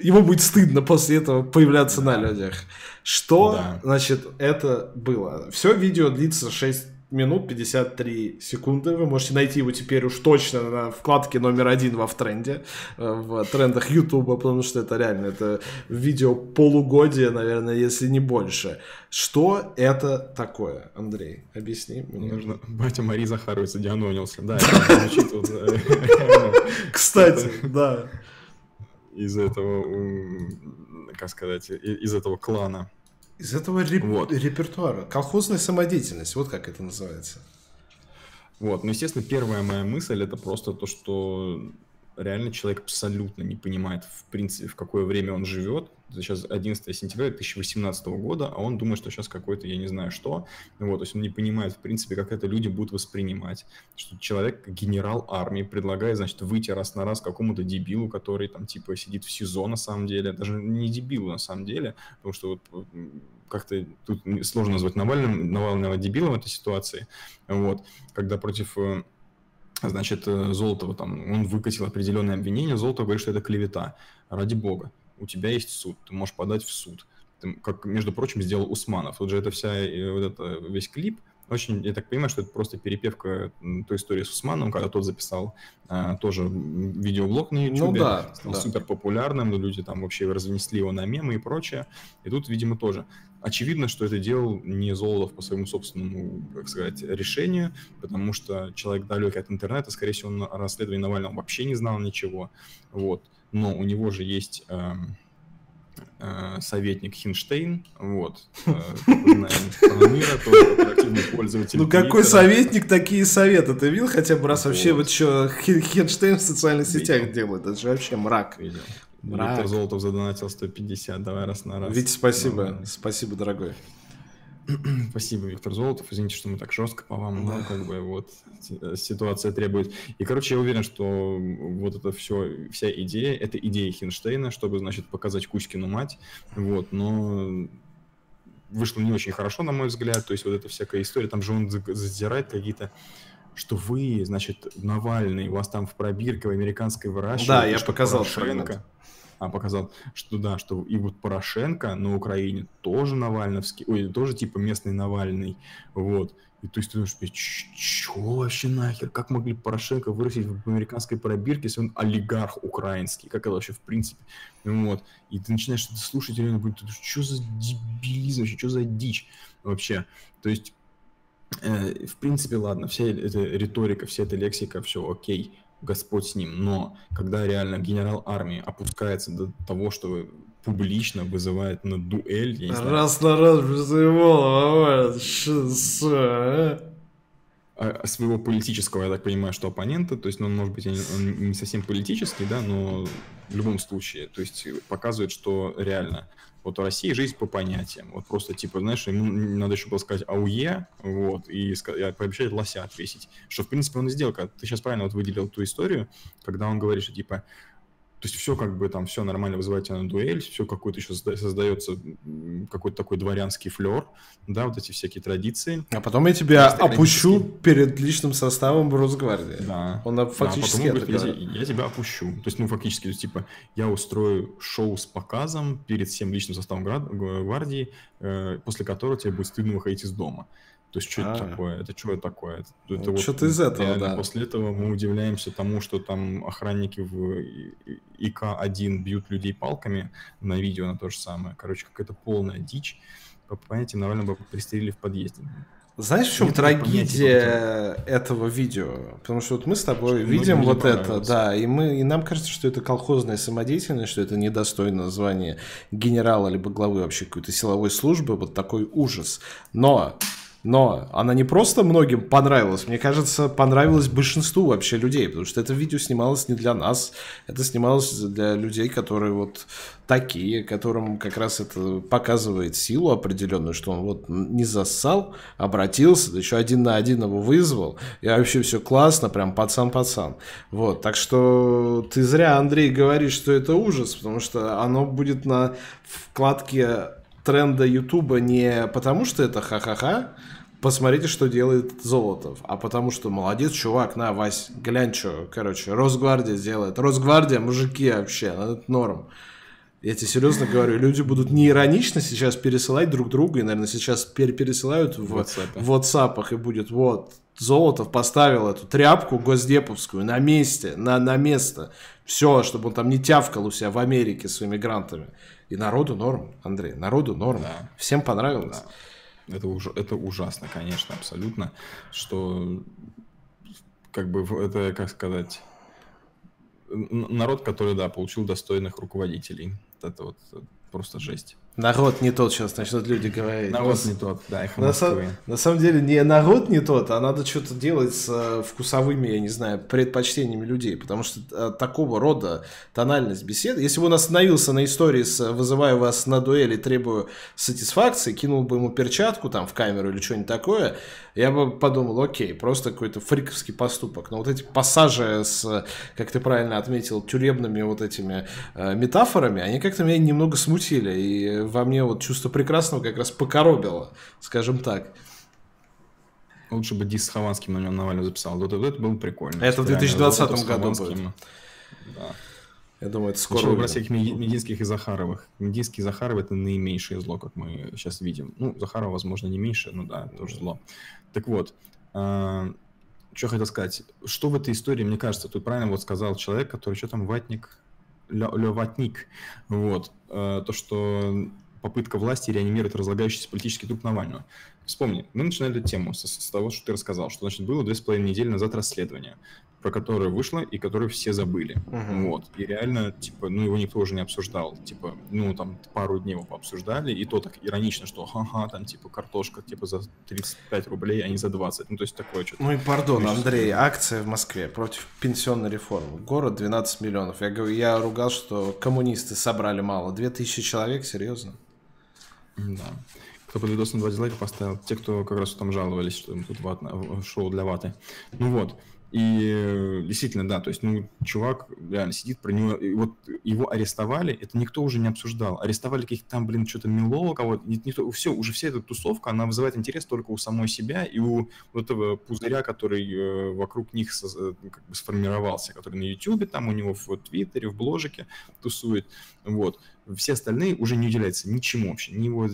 Ему будет стыдно после этого появляться да. на людях. Что, да. значит, это было? Все видео длится 6 минут 53 секунды. Вы можете найти его теперь уж точно на вкладке номер один во в тренде, э, в трендах Ютуба, потому что это реально, это видео полугодия, наверное, если не больше. Что это такое, Андрей? Объясни мне. Нужно... Батя Мари Захарович задианонился, да. Кстати, да. Из этого, как сказать, из этого клана. Из этого реп... вот. репертуара. Колхозная самодеятельность, вот как это называется. Вот, ну, естественно, первая моя мысль это просто то, что реально человек абсолютно не понимает, в принципе, в какое время он живет. Сейчас 11 сентября 2018 года, а он думает, что сейчас какой-то, я не знаю что. Вот, то есть он не понимает, в принципе, как это люди будут воспринимать. Что человек, генерал армии, предлагает, значит, выйти раз на раз какому-то дебилу, который там, типа, сидит в СИЗО на самом деле. Даже не дебилу на самом деле, потому что вот как-то тут сложно назвать Навальным, Навального дебилом в этой ситуации. Вот, когда против э, значит, э, Золотого там, он выкатил определенное обвинение, Золотого говорит, что это клевета. Ради бога, у тебя есть суд, ты можешь подать в суд. Ты, как, между прочим, сделал Усманов. Тут же это вся, э, вот это, весь клип, очень, я так понимаю, что это просто перепевка той истории с Усманом, когда тот записал а, тоже видеоблог на YouTube, ну, да, стал да. супер популярным, люди там вообще разнесли его на мемы и прочее. И тут, видимо, тоже. Очевидно, что это делал не Золотов по своему собственному, как сказать, решению, потому что человек далекий от интернета, скорее всего, он о расследовании Навального вообще не знал ничего. Вот. Но у него же есть... Э, Э, советник Хинштейн, вот, э. Ну какой советник, такие советы, ты видел хотя бы раз вообще вот что Хинштейн в социальных сетях делает, это же вообще мрак. Виктор Золотов задонатил 150, давай раз на раз. Витя, спасибо, спасибо, дорогой. Спасибо, Виктор Золотов. Извините, что мы так жестко по вам, но как бы вот ситуация требует. И, короче, я уверен, что вот это все, вся идея, это идея Хинштейна, чтобы, значит, показать Кузькину мать, вот, но вышло не очень хорошо, на мой взгляд, то есть вот эта всякая история, там же он задирает какие-то что вы, значит, Навальный, у вас там в пробирке в американской выращивают. Да, я показал Порошенко показал, что да, что и вот Порошенко на Украине тоже Навальновский, ой, тоже типа местный Навальный, вот. И то есть ты думаешь, что вообще нахер, как могли Порошенко вырастить в американской пробирке, если он олигарх украинский, как это вообще в принципе, вот. И ты начинаешь это слушать, реально будет, что за дебилизм вообще, что за дичь вообще, то есть э, в принципе, ладно, вся эта риторика, вся эта лексика, все окей, Господь с ним. Но когда реально генерал армии опускается до того, что публично вызывает на дуэль, я не знаю, раз на раз вызывал, а, своего политического, я так понимаю, что оппонента, то есть, ну, он, может быть, он не совсем политический, да, но в любом случае, то есть показывает, что реально вот в России жизнь по понятиям. Вот просто, типа, знаешь, ему надо еще было сказать АУЕ, вот, и, пообещать лося отвесить. Что, в принципе, он и сделал. Ты сейчас правильно вот выделил ту историю, когда он говорит, что, типа, есть все как бы там, все нормально вызывает тебя на дуэль, все какой-то еще создается какой-то такой дворянский флер, да, вот эти всякие традиции. А потом я тебя опущу перед личным составом Росгвардии. Да. Он фактически да, потом говорит, я, я тебя опущу. То есть, ну, фактически, то есть, типа, я устрою шоу с показом перед всем личным составом гвардии, э, после которого тебе будет стыдно выходить из дома. То есть, что это а. такое? Это что это такое? Это, это вот что-то из этого, да. После этого мы удивляемся тому, что там охранники в ИК-1 бьют людей палками на видео на то же самое. Короче, какая-то полная дичь. По понятию Навального бы пристрелили в подъезде. Знаешь, в чем Нет, трагедия этого видео? Потому что вот мы с тобой Что видим вот это, да, и мы и нам кажется, что это колхозная самодеятельность, что это недостойно звания генерала либо главы вообще какой-то силовой службы, вот такой ужас. Но Но она не просто многим понравилась, мне кажется, понравилась большинству вообще людей, потому что это видео снималось не для нас, это снималось для людей, которые вот такие, которым как раз это показывает силу определенную, что он вот не зассал, обратился, да еще один на один его вызвал, и вообще все классно, прям пацан-пацан. Вот, так что ты зря, Андрей, говоришь, что это ужас, потому что оно будет на вкладке тренда Ютуба не потому, что это ха-ха-ха, посмотрите, что делает Золотов. А потому что молодец, чувак, на, Вась, глянь, что, короче, Росгвардия делает. Росгвардия, мужики вообще, ну, это норм. Я тебе серьезно говорю, люди будут не иронично сейчас пересылать друг другу, и, наверное, сейчас пересылают в WhatsApp. в WhatsApp, и будет вот, Золотов поставил эту тряпку госдеповскую на месте, на, на место. Все, чтобы он там не тявкал у себя в Америке своими грантами. И народу норм, Андрей, народу норм. Да. Всем понравилось. Да. Это, уж, это ужасно, конечно, абсолютно, что как бы это, как сказать, народ, который, да, получил достойных руководителей. Это вот просто жесть. Народ не тот, сейчас начнут люди говорить. Народ не тот, да, их на, са- на самом деле не народ не тот, а надо что-то делать с э, вкусовыми, я не знаю, предпочтениями людей, потому что э, такого рода тональность беседы, если бы он остановился на истории с «вызываю вас на дуэли, требую сатисфакции», кинул бы ему перчатку там в камеру или что-нибудь такое, я бы подумал, окей, просто какой-то фриковский поступок. Но вот эти пассажи с, как ты правильно отметил, тюремными вот этими э, метафорами, они как-то меня немного смутили, и во мне вот чувство прекрасного как раз покоробило, скажем так. Лучше бы дис с Хованским на нем Навальный записал. Вот это было прикольно. Это в 2020 году будет. Да. Я думаю, это скоро. Начало всяких Мединских и Захаровых. Мединский и Захаров это наименьшее зло, как мы сейчас видим. Ну, Захарова, возможно, не меньше, но да, тоже зло. Так вот, э, что хотел сказать. Что в этой истории, мне кажется, тут правильно вот сказал человек, который что там, ватник, леватник, вот, э, то, что попытка власти реанимировать разлагающийся политический труп Навального. Вспомни, мы начинали эту тему с, с того, что ты рассказал, что, значит, было две с половиной недели назад расследование про которое вышло и которое все забыли. Угу. Вот. И реально, типа, ну, его никто уже не обсуждал. Типа, ну, там, пару дней его пообсуждали, и то так иронично, что, ха-ха, там, типа, картошка, типа, за 35 рублей, а не за 20. Ну, то есть такое что-то. Ну и пардон, Конечно, Андрей, акция в Москве против пенсионной реформы. Город 12 миллионов. Я говорю, я ругал, что коммунисты собрали мало. 2000 человек, серьезно? Да. Кто под видосом 2 дизлайка поставил? Те, кто как раз там жаловались, что тут ват, шоу для ваты. Ну вот. И э, действительно, да, то есть, ну, чувак реально сидит, про него, и вот его арестовали, это никто уже не обсуждал. Арестовали каких-то там, блин, что-то милого кого-то, никто, все, уже вся эта тусовка, она вызывает интерес только у самой себя и у вот этого пузыря, который э, вокруг них со, э, как бы сформировался, который на Ютубе, там у него в Твиттере, в бложике тусует, вот. Все остальные уже не уделяются ничему вообще, ни его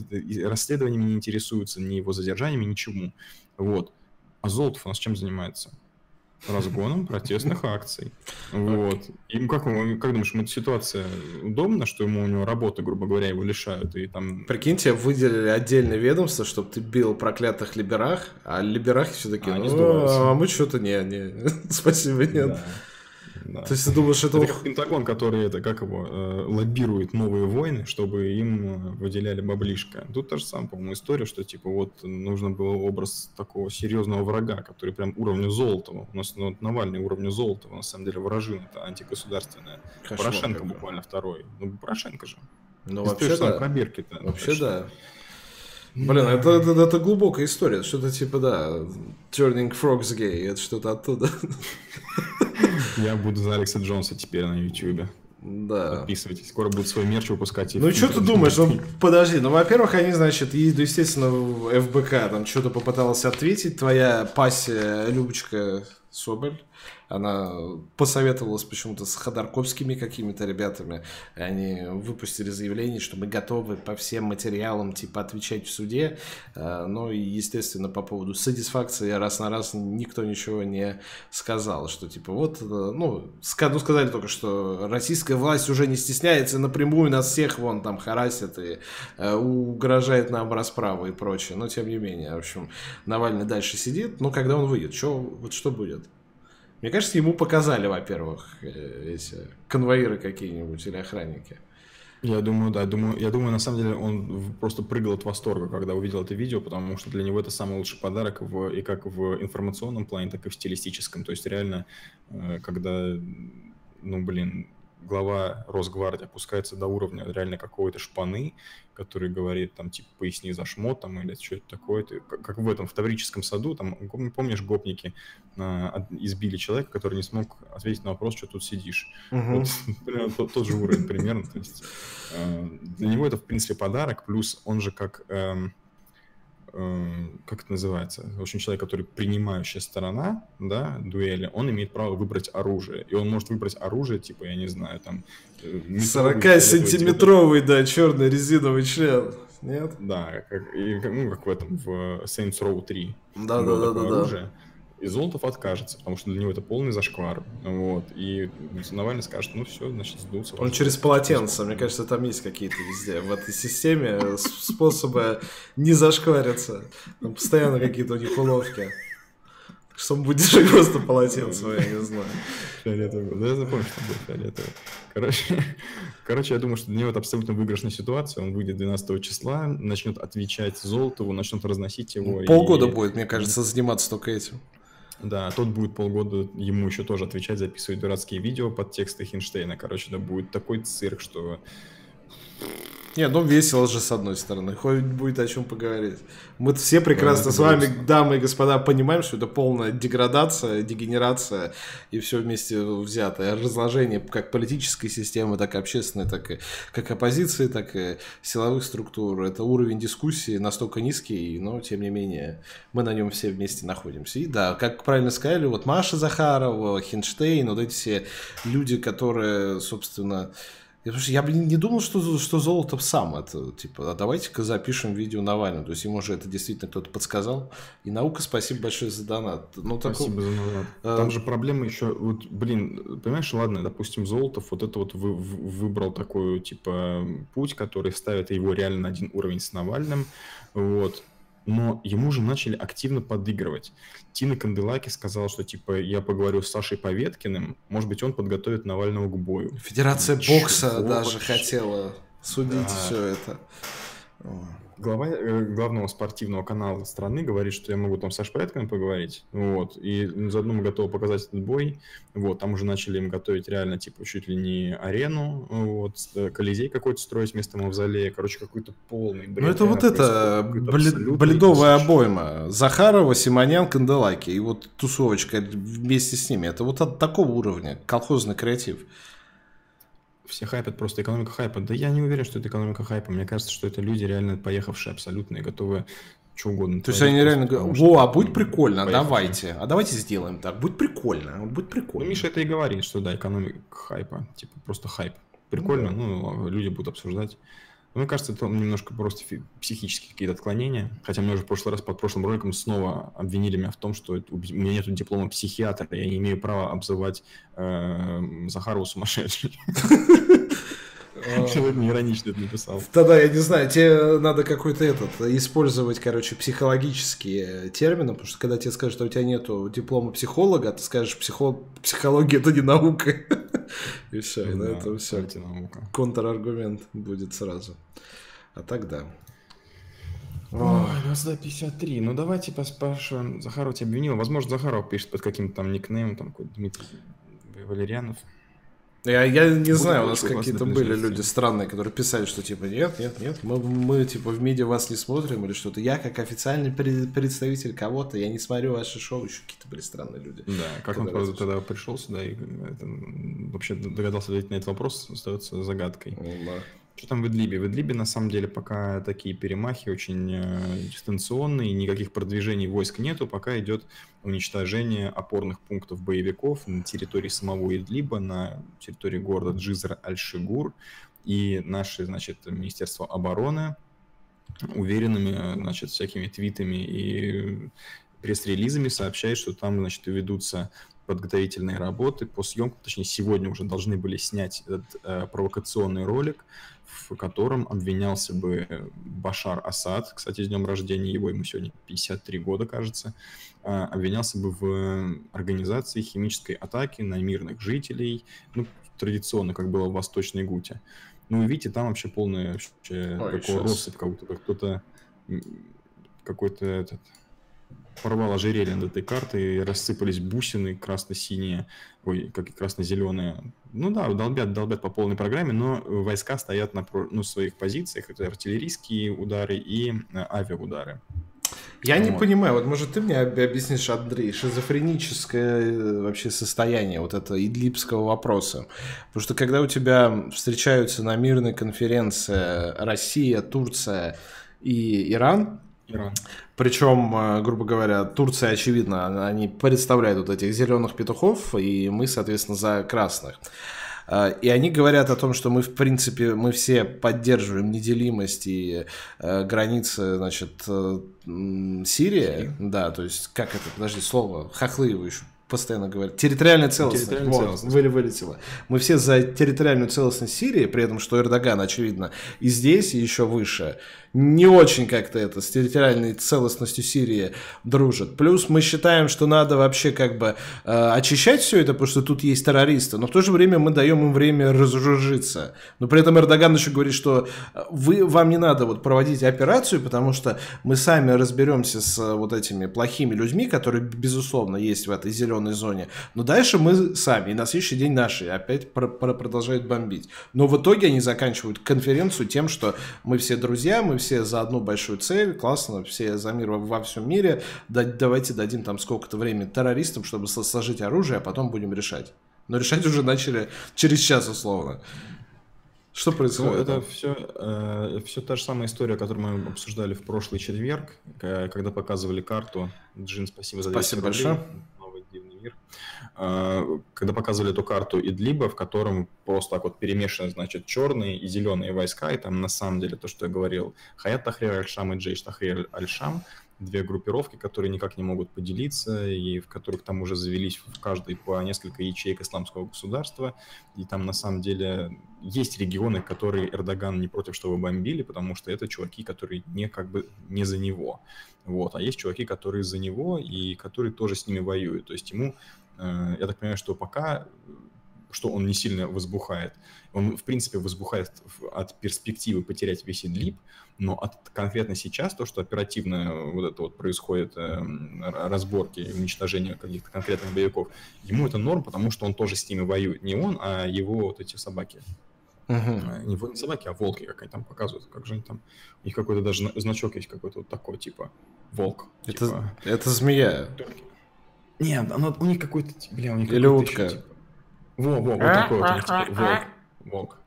расследованиями не интересуются, ни его задержаниями, ничему, вот. А Золотов у нас чем занимается? Разгоном протестных акций. Вот. И как, как думаешь, ему эта ситуация удобна, что ему у него работы, грубо говоря, его лишают? И там... Прикиньте, выделили отдельное ведомство, чтобы ты бил проклятых либерах, а либерахи все таки а, ну, а мы что-то не, не, спасибо, нет. Да. Да. То есть ты думаешь, это... Это Пентагон, который, это, как его, э, лоббирует новые войны, чтобы им э, выделяли баблишко. Тут та же самая, по-моему, история, что, типа, вот нужно было образ такого серьезного врага, который прям уровня Золотого. У нас ну, Навальный уровня Золотого, на самом деле, вражина это антигосударственная. Кошмар, Порошенко какой. буквально второй. Ну, Порошенко же. Ну, вообще, да. Пробирки-то. Вообще, да. Блин, это, это, это глубокая история. Что-то типа, да, Turning Frogs Gay, это что-то оттуда. Я буду за Алекса Джонса теперь на YouTube. Да. Подписывайтесь. Скоро будут свой мерч выпускать. Ну, что ты думаешь? Ну, подожди. Ну, во-первых, они, значит, ездят, естественно, в ФБК. Там что-то попыталась ответить. Твоя пассия Любочка Соболь она посоветовалась почему-то с Ходорковскими какими-то ребятами. Они выпустили заявление, что мы готовы по всем материалам типа отвечать в суде. Э, и, естественно, по поводу сатисфакции раз на раз никто ничего не сказал, что типа вот, э, ну, ну сказали только, что российская власть уже не стесняется, напрямую нас всех вон там харасит и э, угрожает нам расправой и прочее. Но тем не менее, в общем, Навальный дальше сидит. Но когда он выйдет, что, вот что будет? Мне кажется, ему показали, во-первых, э, эти конвоиры какие-нибудь или охранники. Я думаю, да, думаю, я думаю, на самом деле он просто прыгал от восторга, когда увидел это видео, потому что для него это самый лучший подарок в, и как в информационном плане, так и в стилистическом. То есть реально, э, когда, ну, блин, глава Росгвардии опускается до уровня реально какой-то шпаны, который говорит, там, типа, поясни за шмот, там, или что-то такое. Ты, как, как в этом, в Таврическом саду, там, помнишь, гопники а, избили человека, который не смог ответить на вопрос, что тут сидишь. Угу. Вот, примерно тот, тот же уровень примерно. То есть, э, для него это, в принципе, подарок, плюс он же как... Э, как это называется, в общем, человек, который принимающая сторона, да, дуэли, он имеет право выбрать оружие. И он может выбрать оружие, типа, я не знаю, там... 40-сантиметровый, типа, да, черный резиновый член. Нет? Да, как, и, ну, как в этом, в Saints Row 3. Да-да-да. да. И Золотов откажется, потому что для него это полный зашквар. Вот. И Навальный скажет, ну все, значит, сдулся. Он через полотенце. Мне кажется, там есть какие-то везде в этой системе способы не зашквариться. Там постоянно какие-то у них уловки. Что он будет держать просто полотенце, я не знаю. Фиолетовый. Да я запомню, что будет фиолетовый. Короче, короче, я думаю, что для него это абсолютно выигрышная ситуация. Он выйдет 12 числа, начнет отвечать Золотову, начнет разносить его. Полгода и... будет, мне кажется, заниматься только этим. Да, тот будет полгода ему еще тоже отвечать, записывать дурацкие видео под тексты Хинштейна. Короче, да будет такой цирк, что не, ну весело же с одной стороны, хоть будет о чем поговорить. Мы все прекрасно с вами, грустно. дамы и господа, понимаем, что это полная деградация, дегенерация и все вместе взятое. Разложение как политической системы, так и общественной, так и как оппозиции, так и силовых структур. Это уровень дискуссии настолько низкий, но тем не менее мы на нем все вместе находимся. И да, как правильно сказали, вот Маша Захарова, Хинштейн, вот эти все люди, которые, собственно, я, слушай, я бы не думал, что, что Золотов сам это, типа, а давайте-ка запишем видео Навального. То есть ему же это действительно кто-то подсказал. И наука, спасибо большое за донат. Ну, спасибо такой... за донат. А... Там же проблема еще, вот, блин, понимаешь, ладно, допустим, Золотов вот это вот вы, выбрал такой, типа, путь, который ставит его реально на один уровень с Навальным. Вот но ему же начали активно подыгрывать. Тина Канделаки сказала, что типа я поговорю с Сашей Поветкиным, может быть, он подготовит Навального к бою. Федерация бокса Чего даже хотела судить да. все это глава э, главного спортивного канала страны говорит, что я могу там с Сашей Порядком поговорить, вот, и заодно мы готовы показать этот бой, вот, там уже начали им готовить реально, типа, чуть ли не арену, вот, э, колизей какой-то строить вместо мавзолея, короче, какой-то полный бред. Ну, это вот это, бледовая обойма, Захарова, Симонян, Канделаки, и вот тусовочка вместе с ними, это вот от такого уровня, колхозный креатив все хайпят просто экономика хайпа. Да я не уверен, что это экономика хайпа. Мне кажется, что это люди реально поехавшие абсолютно и готовы что угодно. То есть они реально говорят, во, а будет прикольно, поехавшие. давайте. А давайте сделаем так, будет прикольно, будет прикольно. Ну, Миша это и говорит, что да, экономика хайпа, типа просто хайп. Прикольно, ну, ну люди будут обсуждать. Мне кажется, это немножко просто психические какие-то отклонения. Хотя мне уже в прошлый раз под прошлым роликом снова обвинили меня в том, что у меня нет диплома психиатра, я не имею права обзывать э, Захарову сумасшедшей. Сегодня иронично это написал. Тогда, я не знаю, тебе надо какой-то этот, использовать, короче, психологические термины, потому что когда тебе скажут, что у тебя нету диплома психолога, ты скажешь, психо... психология это не наука. И все, и на этом все. Контраргумент будет сразу. А тогда. Ой, 22.53. Ну давайте поспрашиваем. Захаров тебя обвинил. Возможно, Захаров пишет под каким-то там никнеймом, там какой-то Дмитрий Валерьянов. Я, я не знаю, у нас какие-то были люди странные, которые писали, что типа нет, нет, нет, мы, мы типа в медиа вас не смотрим или что-то. Я как официальный представитель кого-то, я не смотрю ваши шоу, еще какие-то были странные люди. Да, как он правда, тогда пришел сюда и это, вообще догадался ответить на этот вопрос, остается загадкой. Ну, да. Что там в Идлибе? В Идлибе на самом деле пока такие перемахи очень э, дистанционные, никаких продвижений войск нету, пока идет уничтожение опорных пунктов боевиков на территории самого Идлиба, на территории города Джизр Аль-Шигур. И наше, значит, Министерство обороны уверенными, значит, всякими твитами и пресс-релизами сообщает, что там, значит, ведутся подготовительные работы по съемкам, точнее, сегодня уже должны были снять этот э, провокационный ролик, в котором обвинялся бы Башар Асад, кстати, с днем рождения его, ему сегодня 53 года, кажется, э, обвинялся бы в организации химической атаки на мирных жителей, ну, традиционно, как было в Восточной Гуте. Ну, видите, там вообще полная вообще Ой, такой россыпь, как будто кто-то какой-то этот порвал ожерелье над этой картой, рассыпались бусины красно-синие, ой, как и красно-зеленые. Ну да, долбят, долбят по полной программе, но войска стоят на ну, своих позициях. Это артиллерийские удары и э, авиаудары. Я не Вот. понимаю, вот может ты мне об- объяснишь, Андрей, шизофреническое э, вообще состояние вот этого идлибского вопроса. Потому что когда у тебя встречаются на мирной конференции Россия, Турция и Иран, Иран. причем, э, грубо говоря, Турция, очевидно, они представляют вот этих зеленых петухов, и мы, соответственно, за красных. Э, И они говорят о том, что мы, в принципе, мы все поддерживаем неделимость и э, границы, значит, э, Сирии. Да, то есть, как это, подожди, слово, хохлы его еще постоянно говорят. Территориальная целостность. Территориальная Вот, целостность. выли- вылетело. Мы все за территориальную целостность Сирии, при этом, что Эрдоган, очевидно, и здесь, и еще выше, не очень как-то это с территориальной целостностью Сирии дружит. Плюс мы считаем, что надо вообще как бы э, очищать все это, потому что тут есть террористы, но в то же время мы даем им время разоружиться. Но при этом Эрдоган еще говорит, что э, вы, вам не надо вот проводить операцию, потому что мы сами разберемся с э, вот этими плохими людьми, которые, безусловно, есть в этой зеленой зоне. Но дальше мы сами, и на следующий день наши опять про- про- продолжают бомбить. Но в итоге они заканчивают конференцию тем, что мы все друзья, мы все за одну большую цель, классно, все за мир во, во всем мире, да- давайте дадим там сколько-то времени террористам, чтобы сложить оружие, а потом будем решать. Но решать уже начали через час условно. Что Ну, происходит? это все, все та же самая история, которую мы обсуждали в прошлый четверг, когда показывали карту. Джин, спасибо за 200 Спасибо рублей. большое. Новый дивный мир. А, Когда показывали эту карту Идлиба, в котором просто так вот перемешаны, значит, черные и зеленые войска, и там на самом деле то, что я говорил, Хаят Тахрир Аль-Шам и Джейш Тахрир Аль-Шам, две группировки, которые никак не могут поделиться, и в которых там уже завелись в каждой по несколько ячеек исламского государства, и там на самом деле есть регионы, которые Эрдоган не против, чтобы бомбили, потому что это чуваки, которые не как бы не за него. Вот. А есть чуваки, которые за него и которые тоже с ними воюют. То есть ему, я так понимаю, что пока, э, что он не сильно возбухает. Он, в принципе, возбухает от перспективы потерять весь Идлиб, но от конкретно сейчас то, что оперативно вот это вот происходит, э, разборки и уничтожение каких-то конкретных боевиков, ему это норм, потому что он тоже с ними воюет. Не он, а его вот эти собаки. А, Не, не собаки, а волки, как они там показывают. Как же они там... У них какой-то даже зна- значок есть какой-то вот такой, типа, волк. Это, типа. это змея. Нет, оно, у них какой-то, ти- бля, у них Или какой-то утка. ещё, типа- Во, во, вот такой вот у них теперь волк. Волк.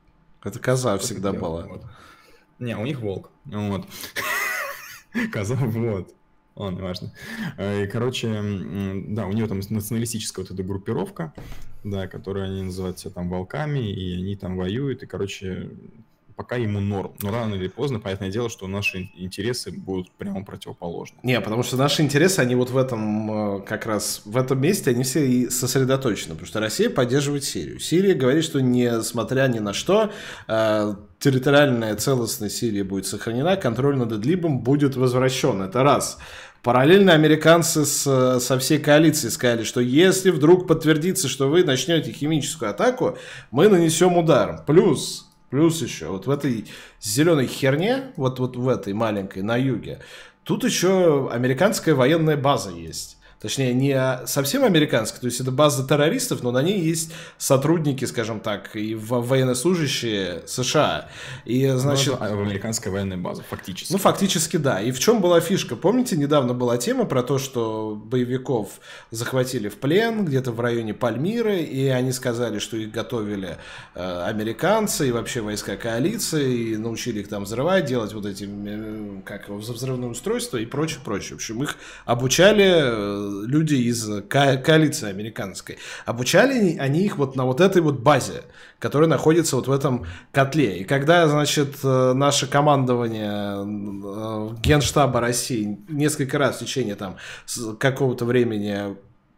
Это коза Что всегда была. Вот. Не, у них волк. Вот. Коза, вот. Ладно, важно. И, короче, да, у нее там националистическая вот эта группировка, да, которую они называют себя там волками, и они там воюют, и, короче, пока ему норм. Но рано или поздно, понятное дело, что наши интересы будут прямо противоположны. Не, потому что наши интересы, они вот в этом, э, как раз, в этом месте, они все и сосредоточены. Потому что Россия поддерживает Сирию. Сирия говорит, что несмотря ни на что, э, территориальная целостность Сирии будет сохранена, контроль над Идлибом будет возвращен. Это раз. Параллельно американцы с, со всей коалицией сказали, что если вдруг подтвердится, что вы начнете химическую атаку, мы нанесем удар. Плюс, плюс еще, вот в этой зеленой херне, вот, вот в этой маленькой на юге, тут еще американская военная база есть. Точнее, не совсем американская, то есть это база террористов, но на ней есть сотрудники, скажем так, и во- военнослужащие США. И, значит, Ну, это американская военная база, фактически. ну, фактически, да. И в чем была фишка? Помните, недавно была тема про то, что боевиков захватили в плен где-то в районе Пальмиры, и они сказали, что их готовили э, американцы и вообще войска коалиции, и научили их там взрывать, делать вот эти, э, как его, взрывные устройства и прочее, прочее. В общем, их обучали э, люди из ко- коалиции американской. Обучали они их вот на вот этой вот базе, которая находится вот в этом котле. И когда, значит, э, наше командование э, Генштаба России несколько раз в течение там какого-то времени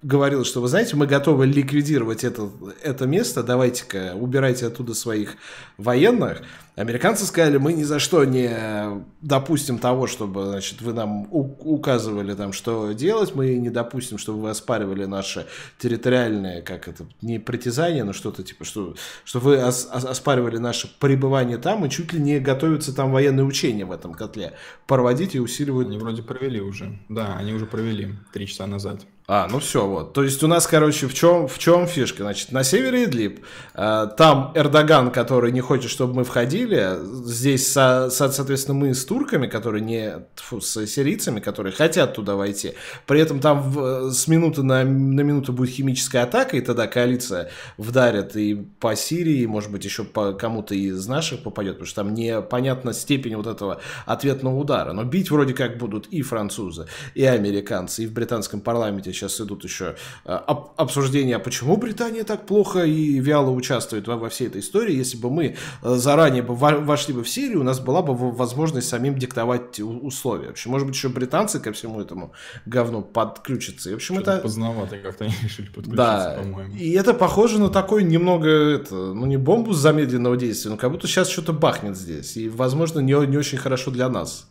говорил, что, вы знаете, мы готовы ликвидировать это, это место, давайте-ка убирайте оттуда своих военных, Американцы сказали, мы ни за что не допустим того, чтобы значит, вы нам указывали, там, что делать, мы не допустим, чтобы вы оспаривали наши территориальные, как это, не притязания, но что-то типа, что, что вы ос оспаривали наше пребывание там, и чуть ли не готовятся там военные учения в этом котле проводить и усиливают. Они вроде провели уже, да, они уже провели три часа назад. А, ну все, вот. То есть у нас, короче, в чем, в чем фишка? Значит, на севере Идлиб, э, там Эрдоган, который не хочет, чтобы мы входили, здесь, со, со, соответственно, мы с турками, которые не, фу, с сирийцами, которые хотят туда войти. При этом там в, с минуты на, на минуту будет химическая атака, и тогда коалиция вдарит и по Сирии, и, может быть, еще по кому-то из наших попадет, потому что там непонятна степень вот этого ответного удара. Но бить вроде как будут и французы, и американцы, и в британском парламенте сейчас идут еще э, обсуждения, почему Британия так плохо и вяло участвует во, во всей этой истории. Если бы мы э, заранее бы вошли бы в Сирию, у нас была бы возможность самим диктовать условия. В общем, может быть, еще британцы ко всему этому говну подключатся. И, в общем, это... Поздновато как-то они решили подключиться, да. по-моему. И это похоже на такой немного, это, ну не бомбу замедленного действия, но как будто сейчас что-то бахнет здесь. И, возможно, не, не очень хорошо для нас.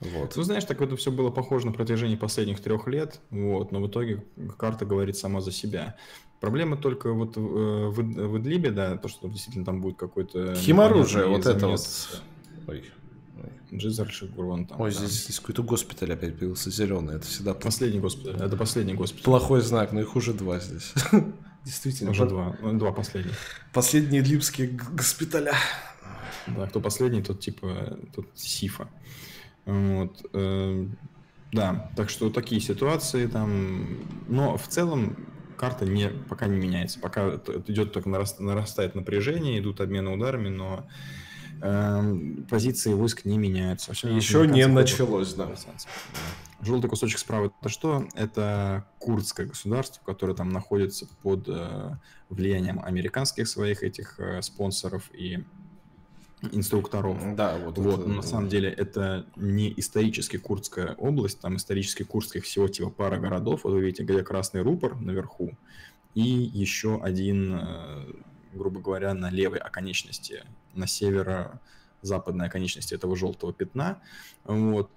Вот. Ну, знаешь, так это все было похоже на протяжении последних трех лет, вот, но в итоге карта говорит сама за себя. Проблема только вот э, в, в Идлибе, да, то, что действительно там будет какой-то... Химоружие, вот это вот. Ой. Джизер Шигурон там. Ой, да. здесь, здесь какой-то госпиталь опять появился зеленый. Это всегда... Последний госпиталь. Это последний госпиталь. Плохой знак, но их уже два здесь. Действительно. Уже два. Ну, два последних. Последние липские госпиталя. Да, кто последний, тот типа, тот Сифа. Вот, э, да, так что такие ситуации там, но в целом карта не, пока не меняется, пока идет только нараст, нарастает напряжение, идут обмены ударами, но э, позиции войск не меняются. Еще не началось, да. Желтый кусочек справа это что? Это курдское государство, которое там находится под э, влиянием американских своих этих э, спонсоров и инструкторов. Да, вот. вот это, на самом деле это не исторически Курдская область, там исторически Курдских всего типа пара городов. Вот вы видите, где красный рупор наверху, и еще один, э, грубо говоря, на левой оконечности, на северо-западной оконечности этого желтого пятна. Вот.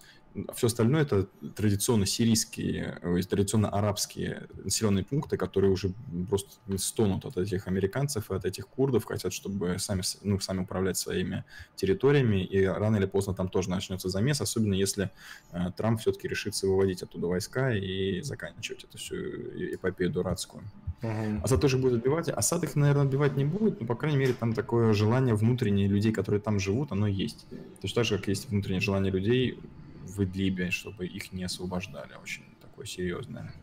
Все остальное это традиционно сирийские, традиционно арабские населенные пункты, которые уже просто стонут от этих американцев и от этих курдов, хотят, чтобы сами, ну, сами управлять своими территориями, и рано или поздно там тоже начнется замес, особенно если э, Трамп все-таки решится выводить оттуда войска и заканчивать эту всю эпопею дурацкую. Uh-huh. Асад тоже будет отбивать. Асад их, наверное, отбивать не будет, но, по крайней мере, там такое желание внутреннее людей, которые там живут, оно есть. Точно так же, как есть внутреннее желание людей в Идлибе, чтобы их не освобождали. Очень такое серьезное.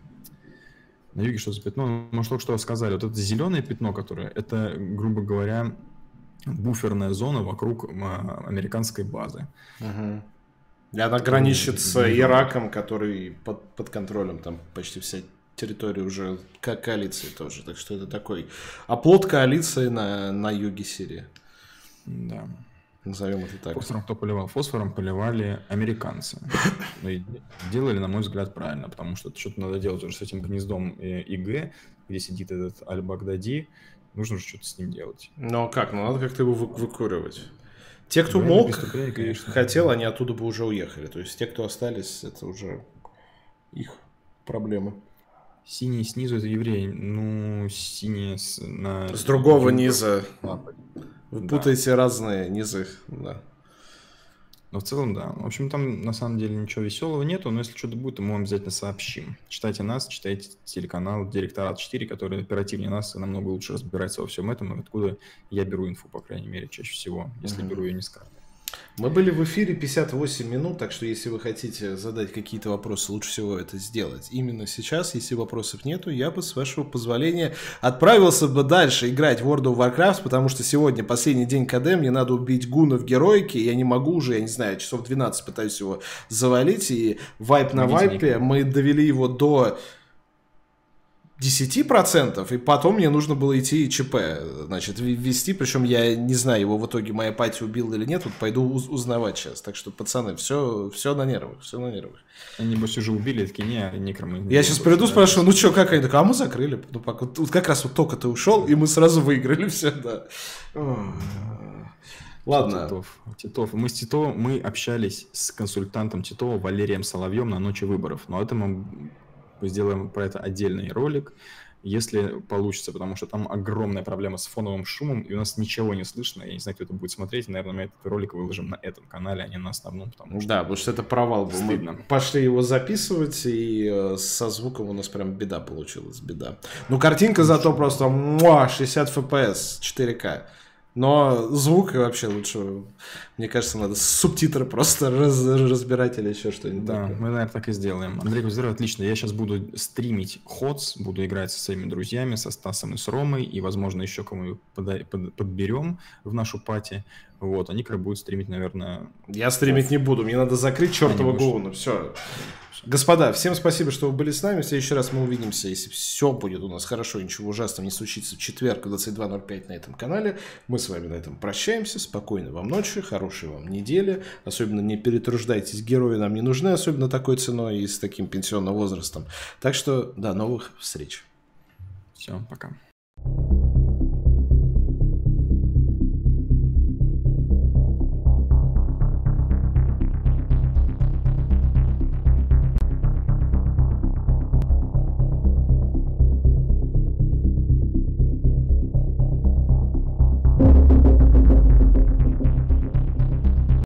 На юге что за пятно? Может, только что сказали. Вот это зеленое пятно, которое, это, грубо говоря, буферная зона вокруг американской базы. Угу. И она граничит с Ираком, который под, под контролем, там почти вся территория уже как коалиции тоже. Так что это такой оплот коалиции на, на юге Сирии. Да. Назовем это так. Фосфором кто поливал? Фосфором поливали американцы. Ну и делали, на мой взгляд, правильно, потому что что-то надо делать уже с этим гнездом ИГ, где сидит этот Аль-Багдади. Нужно же что-то с ним делать. Ну а как? Ну надо как-то его вы- выкуривать. Те, кто мог, конечно, хотел, они оттуда бы уже уехали. То есть те, кто остались, это уже их проблемы. Синий снизу это евреи. Ну, синие с, на... С другого низа. Западе. Вы путаете да. разные низы, да. Но в целом, да. В общем, там на самом деле ничего веселого нету, но если что-то будет, то мы вам обязательно сообщим. Читайте нас, читайте телеканал Директорат 4, который оперативнее нас и намного лучше разбирается во всем этом, откуда я беру инфу, по крайней мере, чаще всего, если mm-hmm. беру ее не с карты. Мы были в эфире 58 минут, так что если вы хотите задать какие-то вопросы, лучше всего это сделать. Именно сейчас, если вопросов нету, я бы, с вашего позволения, отправился бы дальше играть в World of Warcraft, потому что сегодня последний день КД, мне надо убить Гуна в героике, я не могу уже, я не знаю, часов 12 пытаюсь его завалить, и вайп на вайпе, мы довели его до 10%, и потом мне нужно было идти ЧП, значит, ввести, причем я не знаю, его в итоге моя пати убила или нет, вот пойду уз- узнавать сейчас. Так что, пацаны, все, все на нервах, все на нервах. Они, небось, уже убили, такие, не, некромы. Я сейчас приду, спрашиваю, ну что, как они? Так, а мы закрыли. Ну, пока, вот, вот как раз вот только ты ушел, и мы сразу выиграли все, да. Ладно. Титов. Титов. Мы с Тито, мы общались с консультантом Титова Валерием Соловьем на ночи выборов. Но это мы сделаем про это отдельный ролик, если получится, потому что там огромная проблема с фоновым шумом, и у нас ничего не слышно. Я не знаю, кто это будет смотреть. Наверное, мы этот ролик выложим на этом канале, а не на основном. Потому что да, потому что это провал был. Стыдно. Мы пошли его записывать, и э, со звуком у нас прям беда получилась, беда. Ну, картинка зато просто муа, 60 FPS, 4К. Но звук и вообще лучше, мне кажется, надо субтитры просто раз, разбирать или еще что-нибудь. Да, такое. мы, наверное, так и сделаем. Андрей Кузеров, отлично. Я сейчас буду стримить ходс, буду играть со своими друзьями, со Стасом и с Ромой, и, возможно, еще кому под, под, подберем в нашу пати. Вот, они как будут стримить, наверное... Я стримить не буду, мне надо закрыть чертова Гоуна, все. Господа, всем спасибо, что вы были с нами. В следующий раз мы увидимся, если все будет у нас хорошо, ничего ужасного не случится, в четверг в 22.05 на этом канале. Мы с вами на этом прощаемся. Спокойной вам ночи, хорошей вам недели. Особенно не перетруждайтесь, герои нам не нужны, особенно такой ценой и с таким пенсионным возрастом. Так что до новых встреч. Все, пока.